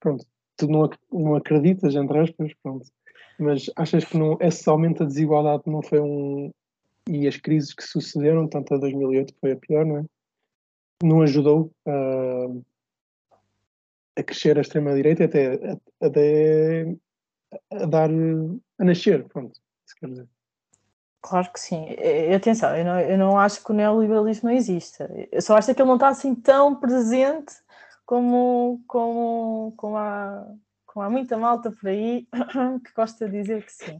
[SPEAKER 1] pronto, tu não, não acreditas, entre aspas, pronto, mas achas que não, esse aumento da desigualdade não foi um, e as crises que sucederam, tanto a 2008 que foi a pior, não é? Não ajudou a a crescer a extrema-direita até, até a dar a nascer, pronto, se quer dizer.
[SPEAKER 2] Claro que sim. Atenção, eu não, eu não acho que o neoliberalismo não exista. Eu só acho que ele não está assim tão presente como, como, como, há, como há muita malta por aí que gosta de dizer que sim.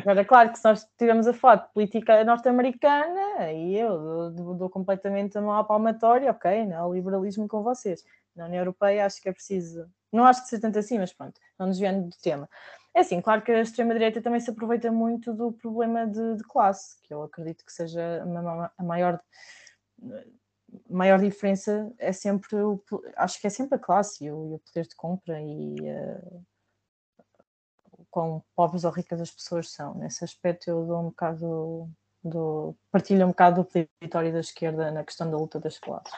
[SPEAKER 2] Agora, claro que se nós estivermos a falar de política norte-americana, aí eu dou, dou, completamente a mão à palmatória, ok, neoliberalismo com vocês na União Europeia acho que é preciso, não acho que seja tanto assim, mas pronto, não nos desviando do tema. É assim, claro que a extrema-direita também se aproveita muito do problema de, de classe, que eu acredito que seja a maior, maior diferença é sempre, o, acho que é sempre a classe e o, e o poder de compra e uh, quão pobres ou ricas as pessoas são. Nesse aspecto eu dou um bocado, do, partilho um bocado do território da esquerda na questão da luta das classes.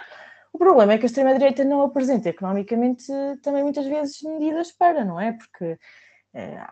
[SPEAKER 2] O problema é que a extrema-direita não apresenta economicamente também muitas vezes medidas para, não é? Porque é,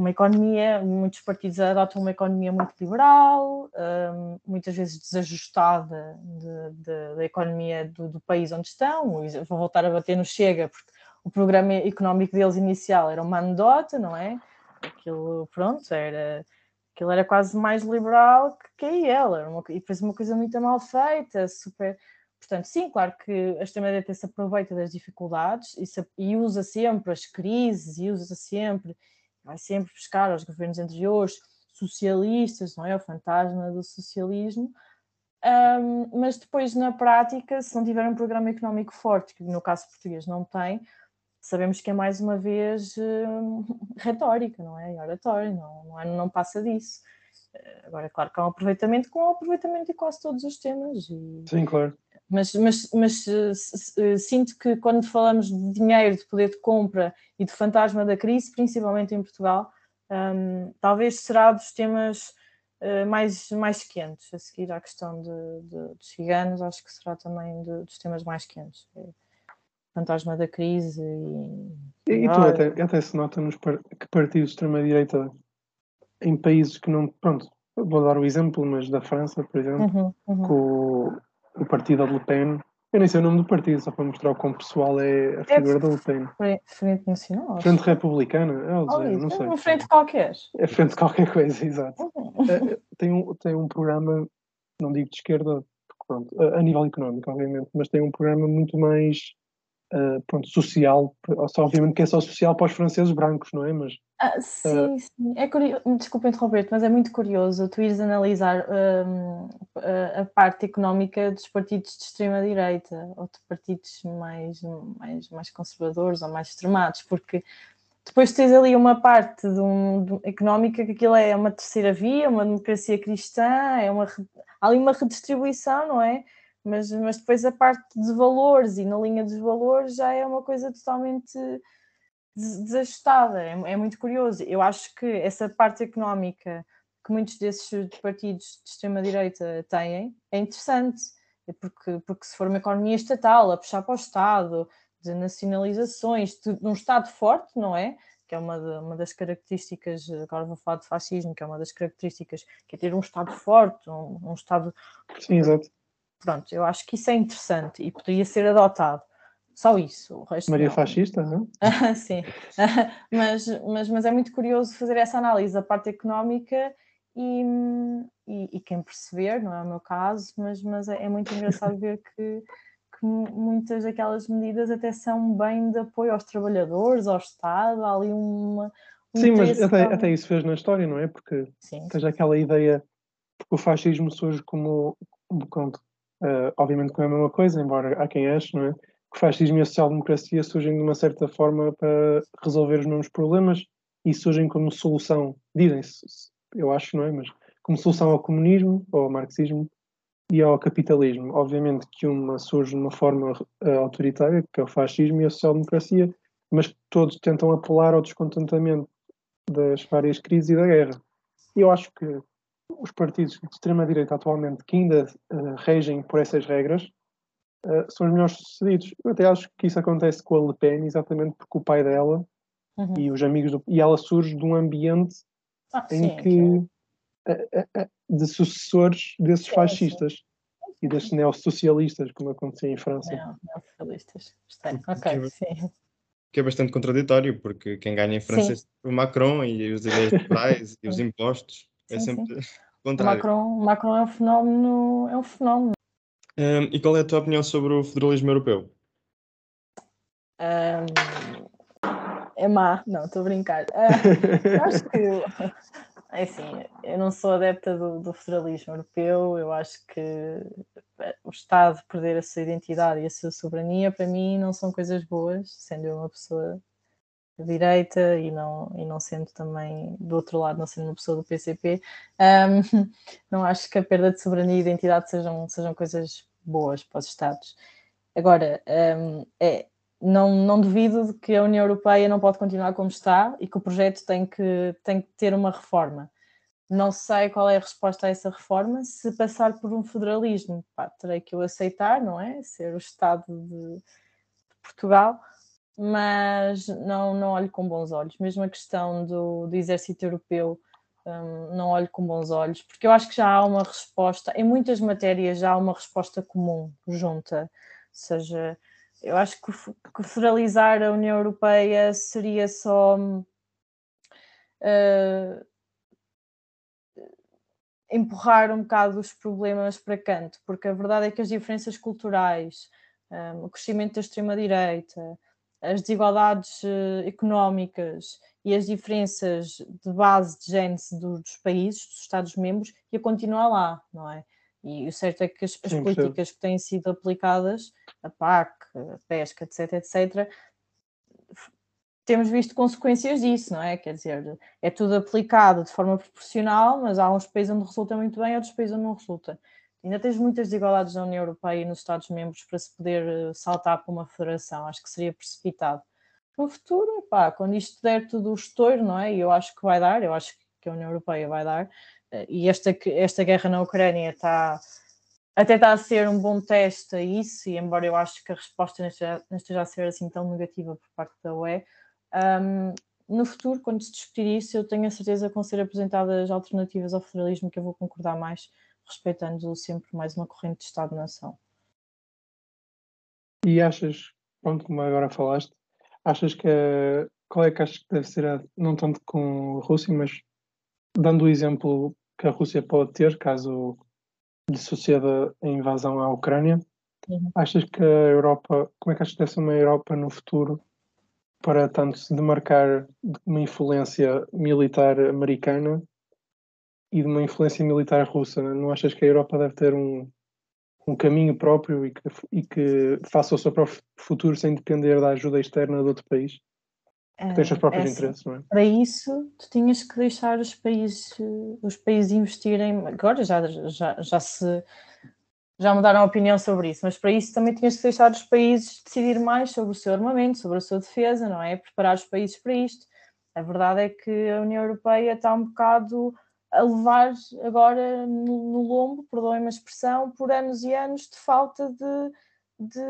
[SPEAKER 2] uma economia, muitos partidos adotam uma economia muito liberal, um, muitas vezes desajustada de, de, da economia do, do, país onde estão. Vou voltar a bater no Chega, porque o programa económico deles inicial era uma anedota, não é? Aquilo, pronto, era, aquilo era quase mais liberal que, que a IEL, era uma, e depois uma coisa muito mal feita, super. Portanto, sim, claro que a extrema-direita se aproveita das dificuldades e, se, e usa sempre as crises e usa sempre vai sempre buscar aos governos anteriores socialistas, não é? O fantasma do socialismo. Um, mas depois, na prática, se não tiver um programa económico forte, que no caso português não tem, sabemos que é mais uma vez um, retórica, não é? Oratória, não, não, é, não passa disso. Agora, é claro que há um aproveitamento com o aproveitamento de quase todos os temas. E...
[SPEAKER 1] Sim, claro.
[SPEAKER 2] Mas, mas, mas sinto que quando falamos de dinheiro, de poder de compra e de fantasma da crise, principalmente em Portugal, um, talvez será dos temas uh, mais, mais quentes, a seguir à questão de, de, dos ciganos, acho que será também de, dos temas mais quentes. É fantasma da crise
[SPEAKER 1] e... E, e tu até, até se nota nos par que partidos de extrema-direita em países que não... Pronto, vou dar o exemplo, mas da França, por exemplo, uhum, uhum. com o partido da Le Pen. Eu nem sei o nome do partido, só para mostrar o quão pessoal é a é figura é, da Le Pen.
[SPEAKER 2] Frente Nacional.
[SPEAKER 1] Frente Republicana, é, oh,
[SPEAKER 2] dizer,
[SPEAKER 1] não sei.
[SPEAKER 2] Um frente qualquer.
[SPEAKER 1] É frente qualquer coisa, exato. Uhum. É, tem, um, tem um programa, não digo de esquerda, pronto, a, a nível económico, obviamente, mas tem um programa muito mais uh, pronto, social, obviamente que é só social para os franceses brancos, não é? Mas,
[SPEAKER 2] ah, sim, uh, sim. É curioso, desculpa interromper mas é muito curioso tu ires analisar um, a, a, parte económica dos partidos de extrema-direita ou de partidos mais, mais, mais conservadores ou mais extremados, porque depois tens ali uma parte de um, de, económica que aquilo é uma terceira via, uma democracia cristã, é uma, há ali uma redistribuição, não é? Mas, mas depois a parte de valores e na linha dos valores já é uma coisa totalmente desajustada. É, é muito curioso. Eu acho que essa parte económica que muitos desses partidos de extrema-direita têm é interessante, é porque, porque se for uma economia estatal, a puxar para o Estado, de nacionalizações, de, de um Estado forte, não é? Que é uma, uma das características, agora vou falar de fascismo, que é uma das características, que é ter um Estado forte, um, um Estado
[SPEAKER 1] Sim, exato.
[SPEAKER 2] Pronto, eu acho que isso é interessante e poderia ser adotado. Só isso. O resto
[SPEAKER 1] Maria
[SPEAKER 2] não.
[SPEAKER 1] fascista, não?
[SPEAKER 2] Sim, mas, mas, mas é muito curioso fazer essa análise da parte económica e, e, e, quem perceber, não é o meu caso, mas, mas é, é muito engraçado ver que, que muitas daquelas medidas até são bem de apoio aos trabalhadores, ao Estado, há ali uma.
[SPEAKER 1] Um Sim, mas até, até isso fez na história, não é? Porque Sim. tens aquela ideia, porque o fascismo surge como, como Uh, obviamente que não é a mesma coisa, embora há quem ache, não é? Que fascismo e a social-democracia surgem de uma certa forma para resolver os mesmos problemas e surgem como solução, dizem-se, eu acho, não é? Mas como solução ao comunismo, ou ao marxismo e ao capitalismo. Obviamente que uma surge de uma forma uh, autoritária, que é o fascismo e a social-democracia, mas todos tentam apelar ao descontentamento das várias crises e da guerra. E eu acho que os partidos de extrema-direita atualmente que ainda uh, regem por essas regras uh, são os melhores sucedidos. Eu até acho que isso acontece com a Le Pen, exatamente porque o pai dela uhum. e os amigos do, e ela surge de um ambiente ah, em sim, que uh, de sucessores desses sim, fascistas sim. e desses neossocialistas, como acontecia em França.
[SPEAKER 2] Neossocialistas. Ok, sim
[SPEAKER 3] que é bastante contraditório, porque quem ganha em França Sim. é o Macron e os ideias liberais e os impostos. É sim, sempre sim. Contrário.
[SPEAKER 2] Macron, Macron é um fenómeno. É um fenómeno.
[SPEAKER 3] Um, e qual é a tua opinião sobre o federalismo europeu?
[SPEAKER 2] Um, é má, não, estou a brincar. Uh, acho que é assim, eu não sou adepta do, do, federalismo europeu, eu acho que o Estado perder a sua identidade e a sua soberania, para mim, não são coisas boas, sendo eu uma pessoa direita e não, e não sendo também do outro lado, não sendo uma pessoa do PCP, um, não acho que a perda de soberania e identidade sejam, sejam coisas boas para os Estados. Agora, um, é, não, não duvido de que a União Europeia não pode continuar como está e que o projeto tem que, tem que ter uma reforma. Não sei qual é a resposta a essa reforma. Se passar por um federalismo, pá, terei que o aceitar, não é? Ser o Estado de, de Portugal mas não, não olho com bons olhos. Mesmo a questão do, do exército europeu, um, não olho com bons olhos, porque eu acho que já há uma resposta, em muitas matérias já há uma resposta comum junta, ou seja, eu acho que, que federalizar a União Europeia seria só uh, empurrar um bocado os problemas para canto, porque a verdade é que as diferenças culturais, um, o crescimento da extrema-direita, as desigualdades uh, económicas e as diferenças de base de género dos países, dos Estados-membros, ia continuar lá, não é? E o certo é que as, as políticas que têm sido aplicadas, a PAC, a pesca, etc., etc., temos visto consequências disso, não é? Quer dizer, é tudo aplicado de forma proporcional, mas há uns países onde resulta muito bem, outros países onde não resulta. Ainda tens muitas desigualdades na União Europeia e nos Estados-membros para se poder eh, saltar para uma federação. Acho que seria precipitado. No futuro, pá, quando isto der tudo o estouro, não é? E eu acho que vai dar, eu acho que a União Europeia vai dar. Eh, e esta, esta guerra na Ucrânia está até está a ser um bom teste a isso, e embora eu acho que a resposta não esteja, a ser assim tão negativa por parte da UE, um, no futuro, quando se discutir isso, eu tenho a certeza que vão ser apresentadas alternativas ao federalismo que eu vou concordar mais respeitando sempre mais uma corrente de Estado-nação.
[SPEAKER 1] E achas, pronto, como agora falaste, achas que qual é que achas que deve ser, a, não tanto com a Rússia, mas dando o exemplo que a Rússia pode ter caso lhe suceda a invasão à Ucrânia, uhum. achas que a Europa, como é que achas que deve ser uma Europa no futuro para tanto se demarcar de uma influência militar americana e de uma influência militar russa. Não achas que a Europa deve ter um, um caminho próprio e que, e que faça o seu próprio futuro sem depender da ajuda externa de outro país? Que tem os seus é, próprios é, interesses, não é?
[SPEAKER 2] Para isso, tu tinhas que deixar os países, os países investirem. Agora já, já, já se já mudaram a opinião sobre isso, mas para isso também tinhas que deixar os países decidir mais sobre o seu armamento, sobre a sua defesa, não é? Preparar os países para isto. A verdade é que a União Europeia está um bocado a levar agora no, no lombo, perdoem-me a expressão, por anos e anos de falta de, de,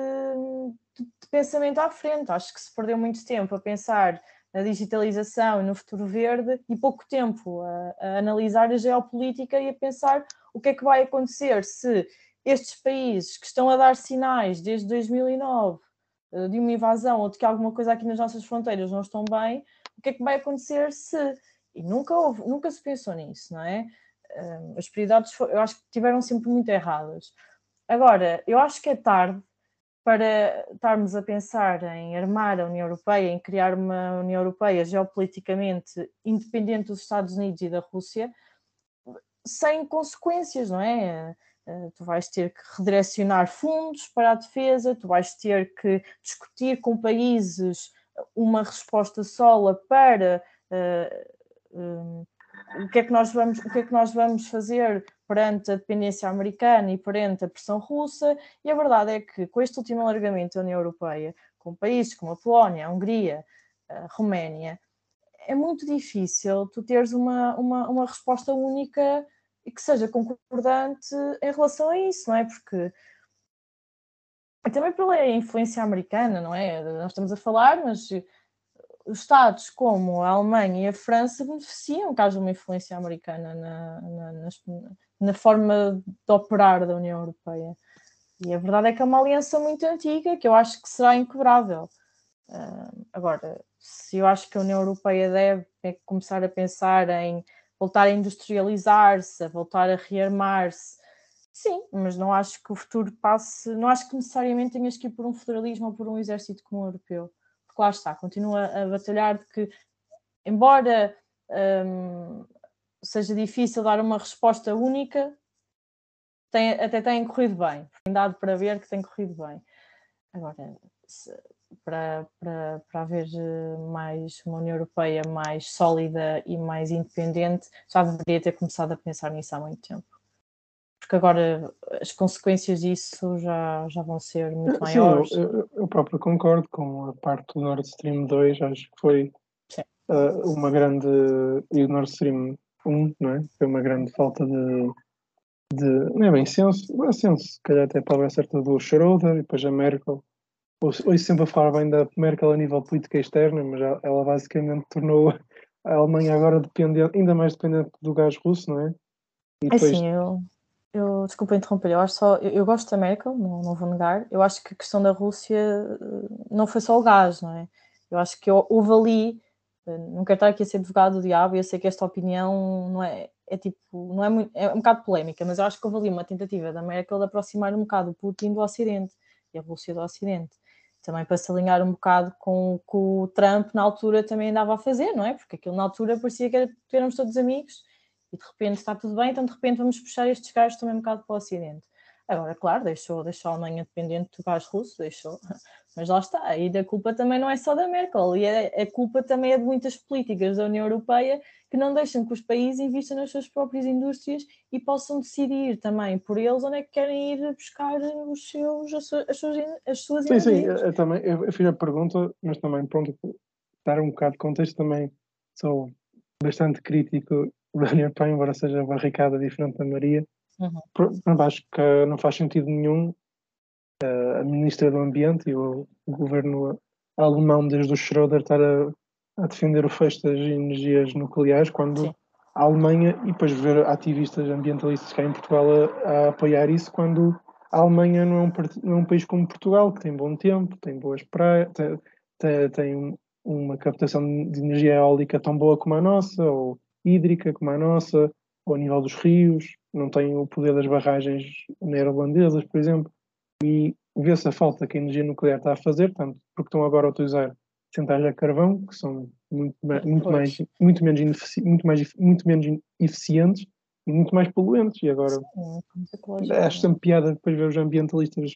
[SPEAKER 2] de, de, pensamento à frente. Acho que se perdeu muito tempo a pensar na digitalização e no futuro verde e pouco tempo a, a analisar a geopolítica e a pensar o que é que vai acontecer se estes países que estão a dar sinais desde 2009 eh, de uma invasão ou de que alguma coisa aqui nas nossas fronteiras não estão bem, o que é que vai acontecer se e nunca houve, nunca se pensou nisso, não é? As prioridades, eu acho que tiveram sempre muito erradas. Agora, eu acho que é tarde para estarmos a pensar em armar a União Europeia, em criar uma União Europeia geopoliticamente independente dos Estados Unidos e da Rússia, sem consequências, não é? Eh, tu vais ter que redirecionar fundos para a defesa, tu vais ter que discutir com países uma resposta sola para uh, um, o que é que nós vamos o que é que nós vamos fazer perante a dependência americana e perante a pressão russa e a verdade é que com este último alargamento da União Europeia com países como a Polónia, a Hungria, a Roménia é muito difícil tu teres uma, uma, uma resposta única e que seja concordante em relação a isso, não é? Porque também pela influência americana, não é? Nós estamos a falar, mas Estados como a Alemanha e a França beneficiam caso uma influência americana na, na, na, forma de operar da União Europeia. E a verdade é que é uma aliança muito antiga que eu acho que será inquebrável. Uh, agora, se eu acho que a União Europeia deve é começar a pensar em voltar a industrializar-se, a voltar a rearmar-se, sim, mas não acho que o futuro passe, não acho que necessariamente tenhas que ir por um federalismo ou por um exército comum europeu porque lá está, continua a batalhar de que, embora um, seja difícil dar uma resposta única, tem, até tem corrido bem. Tem dado para ver que tem corrido bem. Agora, se, para, para, para haver eh, mais uma União Europeia mais sólida e mais independente, já deveria ter começado a pensar nisso há muito tempo porque agora as consequências disso já, já vão ser muito Sim, maiores.
[SPEAKER 1] Eu, eu, próprio concordo com a parte do Nord Stream 2, acho que foi uh, uma grande. e o Nord Stream 1, não é? Foi uma grande falta de. de não é bem senso, não é senso, se calhar até a certa do Schroeder e depois a Merkel ouço sempre a falar bem da Merkel a nível política externa, mas ela basicamente tornou a Alemanha agora dependente, ainda mais dependente do gás russo, não é?
[SPEAKER 2] E é depois... Assim, eu, eu desculpa interromper, eu acho só, eu, eu, gosto da Merkel, não, não vou negar, eu acho que a questão da Rússia eh, não foi só o gás, não é? Eu acho que houve ali, eh, não quero estar aqui a ser advogado do diabo, eu sei que esta opinião não é, é tipo, não é muito, é um bocado polémica, mas eu acho que houve ali uma tentativa da Merkel de aproximar um bocado o Putin do Ocidente e a Rússia do Ocidente. Também para se alinhar um bocado com o que o Trump na altura também andava a fazer, não é? Porque aquilo na altura parecia que era, éramos todos amigos e de repente está tudo bem, então de repente vamos puxar estes gajos também um bocado para o Ocidente. Agora, claro, deixou, deixou a Alemanha dependente do gás russo, deixou, mas lá está. E a culpa também não é só da Merkel, e a, a culpa também é de muitas políticas da União Europeia que não deixam que os países investam nas suas próprias indústrias e possam decidir também por eles onde é que querem ir buscar os seus, as, suas, as suas
[SPEAKER 1] sim, Sim, eu, também, eu, eu fiz a pergunta, mas também, pronto, dar um bocado de contexto, também sou bastante crítico da Europeia, embora seja barricada diferente da Maria Uhum. Acho que não faz sentido nenhum uh, a Ministra do Ambiente e o, governo alemão, desde o Schröder, estar a, a, defender o fecho das energias nucleares, quando Sim. a Alemanha, e depois ver ativistas ambientalistas cá em Portugal a, a apoiar isso, quando a Alemanha não é, um, não é um país como Portugal, que tem bom tempo, tem boas praias, tem, tem, tem uma captação de energia eólica tão boa como a nossa, ou hídrica como a nossa, ou a nível dos rios, não tem o poder das barragens neerlandesas, por exemplo, e vê-se a falta que a energia nuclear está a fazer, tanto porque estão agora a utilizar centrais a carvão, que são muito, muito mais, muito menos, muito mais, muito menos eficientes e muito mais poluentes. E agora Sim, acho sempre piada depois ver os ambientalistas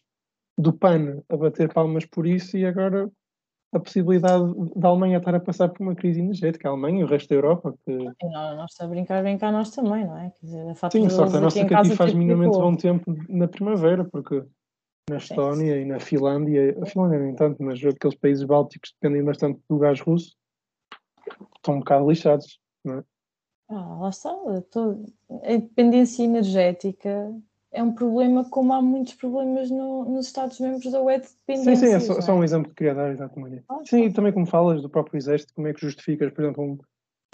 [SPEAKER 1] do PAN a bater palmas por isso e agora a possibilidade da Alemanha estar a passar por uma crise energética, a Alemanha e o resto da Europa. Que...
[SPEAKER 2] Não, nós está a brincar bem cá nós também, não é?
[SPEAKER 1] Quer dizer, a Sim, sorte a nossa que aqui faz minimamente bom tempo na primavera, porque na Estónia e na Finlândia, a Finlândia nem tanto, mas aqueles países bálticos que dependem bastante do gás russo, estão um bocado lixados, não é?
[SPEAKER 2] Ah, lá está, tô... a dependência energética é um problema como há muitos problemas no, nos Estados-membros da UE de dependência.
[SPEAKER 1] Sim, sim, é só, só, um exemplo que queria dar, exatamente. Ah, sim, e também como falas do próprio exército, como é que justificas, por exemplo, um,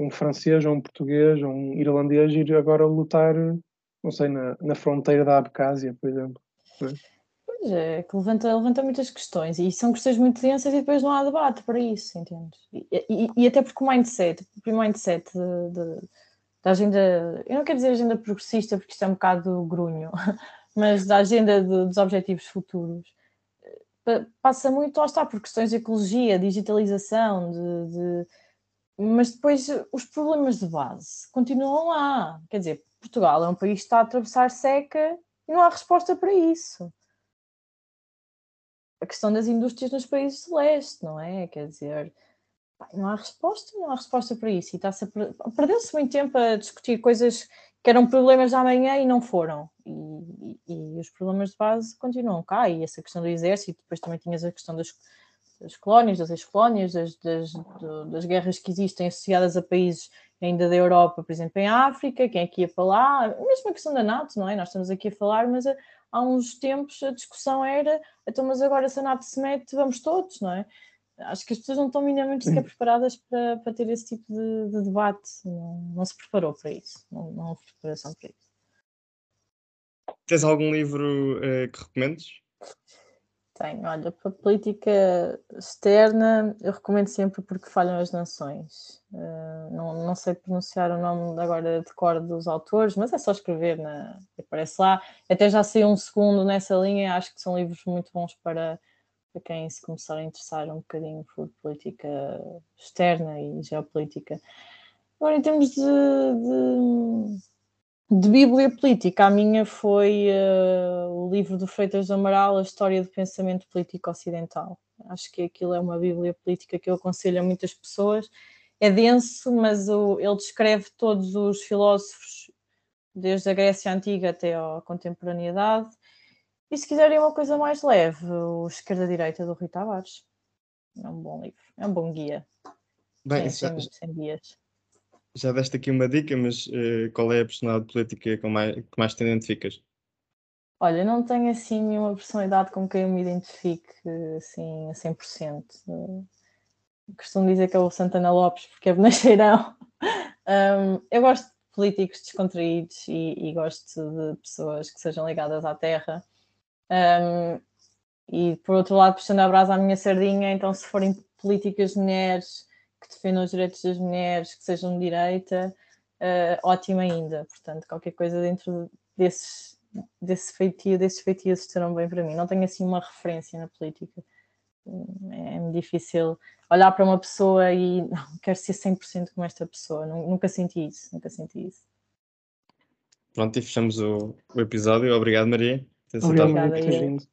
[SPEAKER 1] um francês ou um português ou um irlandês ir agora lutar, não sei, na, na fronteira da Abcásia, por exemplo.
[SPEAKER 2] Pois é, que levanta, levanta muitas questões e são questões muito densas e depois não há debate para isso, entende? E, e, e até porque o mindset, o mindset de, de da agenda, eu não quero dizer agenda progressista porque isto é um bocado grunho, mas da agenda de, dos objetivos futuros, passa muito, está, por questões de ecologia, digitalização, de, de, mas depois os problemas de base continuam lá. Quer dizer, Portugal é um país que está a atravessar seca e não há resposta para isso. A questão das indústrias nos países de leste, não é? Quer dizer, não há resposta, não há resposta para isso. E a perdeu-se muito tempo a discutir coisas que eram problemas da manhã e não foram. E, e, e, os problemas de base continuam cá. E essa questão do exército, depois também tinhas a questão das, das colónias, das ex-colónias, das, das, das, guerras que existem associadas a países ainda da Europa, por exemplo, em África, quem é que ia para lá? A questão da NATO, não é? Nós estamos aqui a falar, mas há uns tempos a discussão era, então, mas agora se a NATO se mete, vamos todos, não é? Acho que as pessoas não estão minimamente sequer preparadas para, para ter esse tipo de, de debate, não, não, se preparou para isso, não, não houve preparação para isso.
[SPEAKER 3] Tens algum livro uh, que recomendes?
[SPEAKER 2] Tenho, olha, para a política externa eu recomendo sempre porque falham as nações. Uh, não, não sei pronunciar o nome agora de cor dos autores, mas é só escrever, na, aparece lá. Até já sei um segundo nessa linha, acho que são livros muito bons para para quem se começar a interessar um bocadinho por política externa e geopolítica. Agora, em termos de, de, de Bíblia política, a minha foi uh, o livro do Freitas do Amaral, A História do Pensamento Político Ocidental. Acho que aquilo é uma Bíblia política que eu aconselho a muitas pessoas. É denso, mas o, ele descreve todos os filósofos, desde a Grécia Antiga até à contemporaneidade e se quiserem uma coisa mais leve, o Esquerda-Direita do Rui Tavares. É um bom livro, é um bom guia.
[SPEAKER 3] Bem, já, 100 dias. já deste aqui uma dica, mas uh, qual é a personalidade política com mais, que mais te identificas?
[SPEAKER 2] Olha, não tenho assim nenhuma personalidade com quem eu me identifique assim a 100%. Costumo dizer que é o Santana Lopes porque é bonacheirão. Um, eu gosto de políticos descontraídos e, e, gosto de pessoas que sejam ligadas à terra. Um, e por outro lado, puxando a brasa à minha sardinha, então se forem políticas mulheres que defendam os direitos das mulheres, que sejam de direita, uh, ótimo ainda. Portanto, qualquer coisa dentro desses, desse feitio, desses feitios estarão bem para mim. Não tenho assim uma referência na política. É-me difícil olhar para uma pessoa e não, quero ser 100% como esta pessoa. Nunca senti isso, nunca senti isso.
[SPEAKER 3] Pronto, e fechamos o, o episódio. Obrigado, Maria.
[SPEAKER 1] Obrigado, Maria, por ter vindo.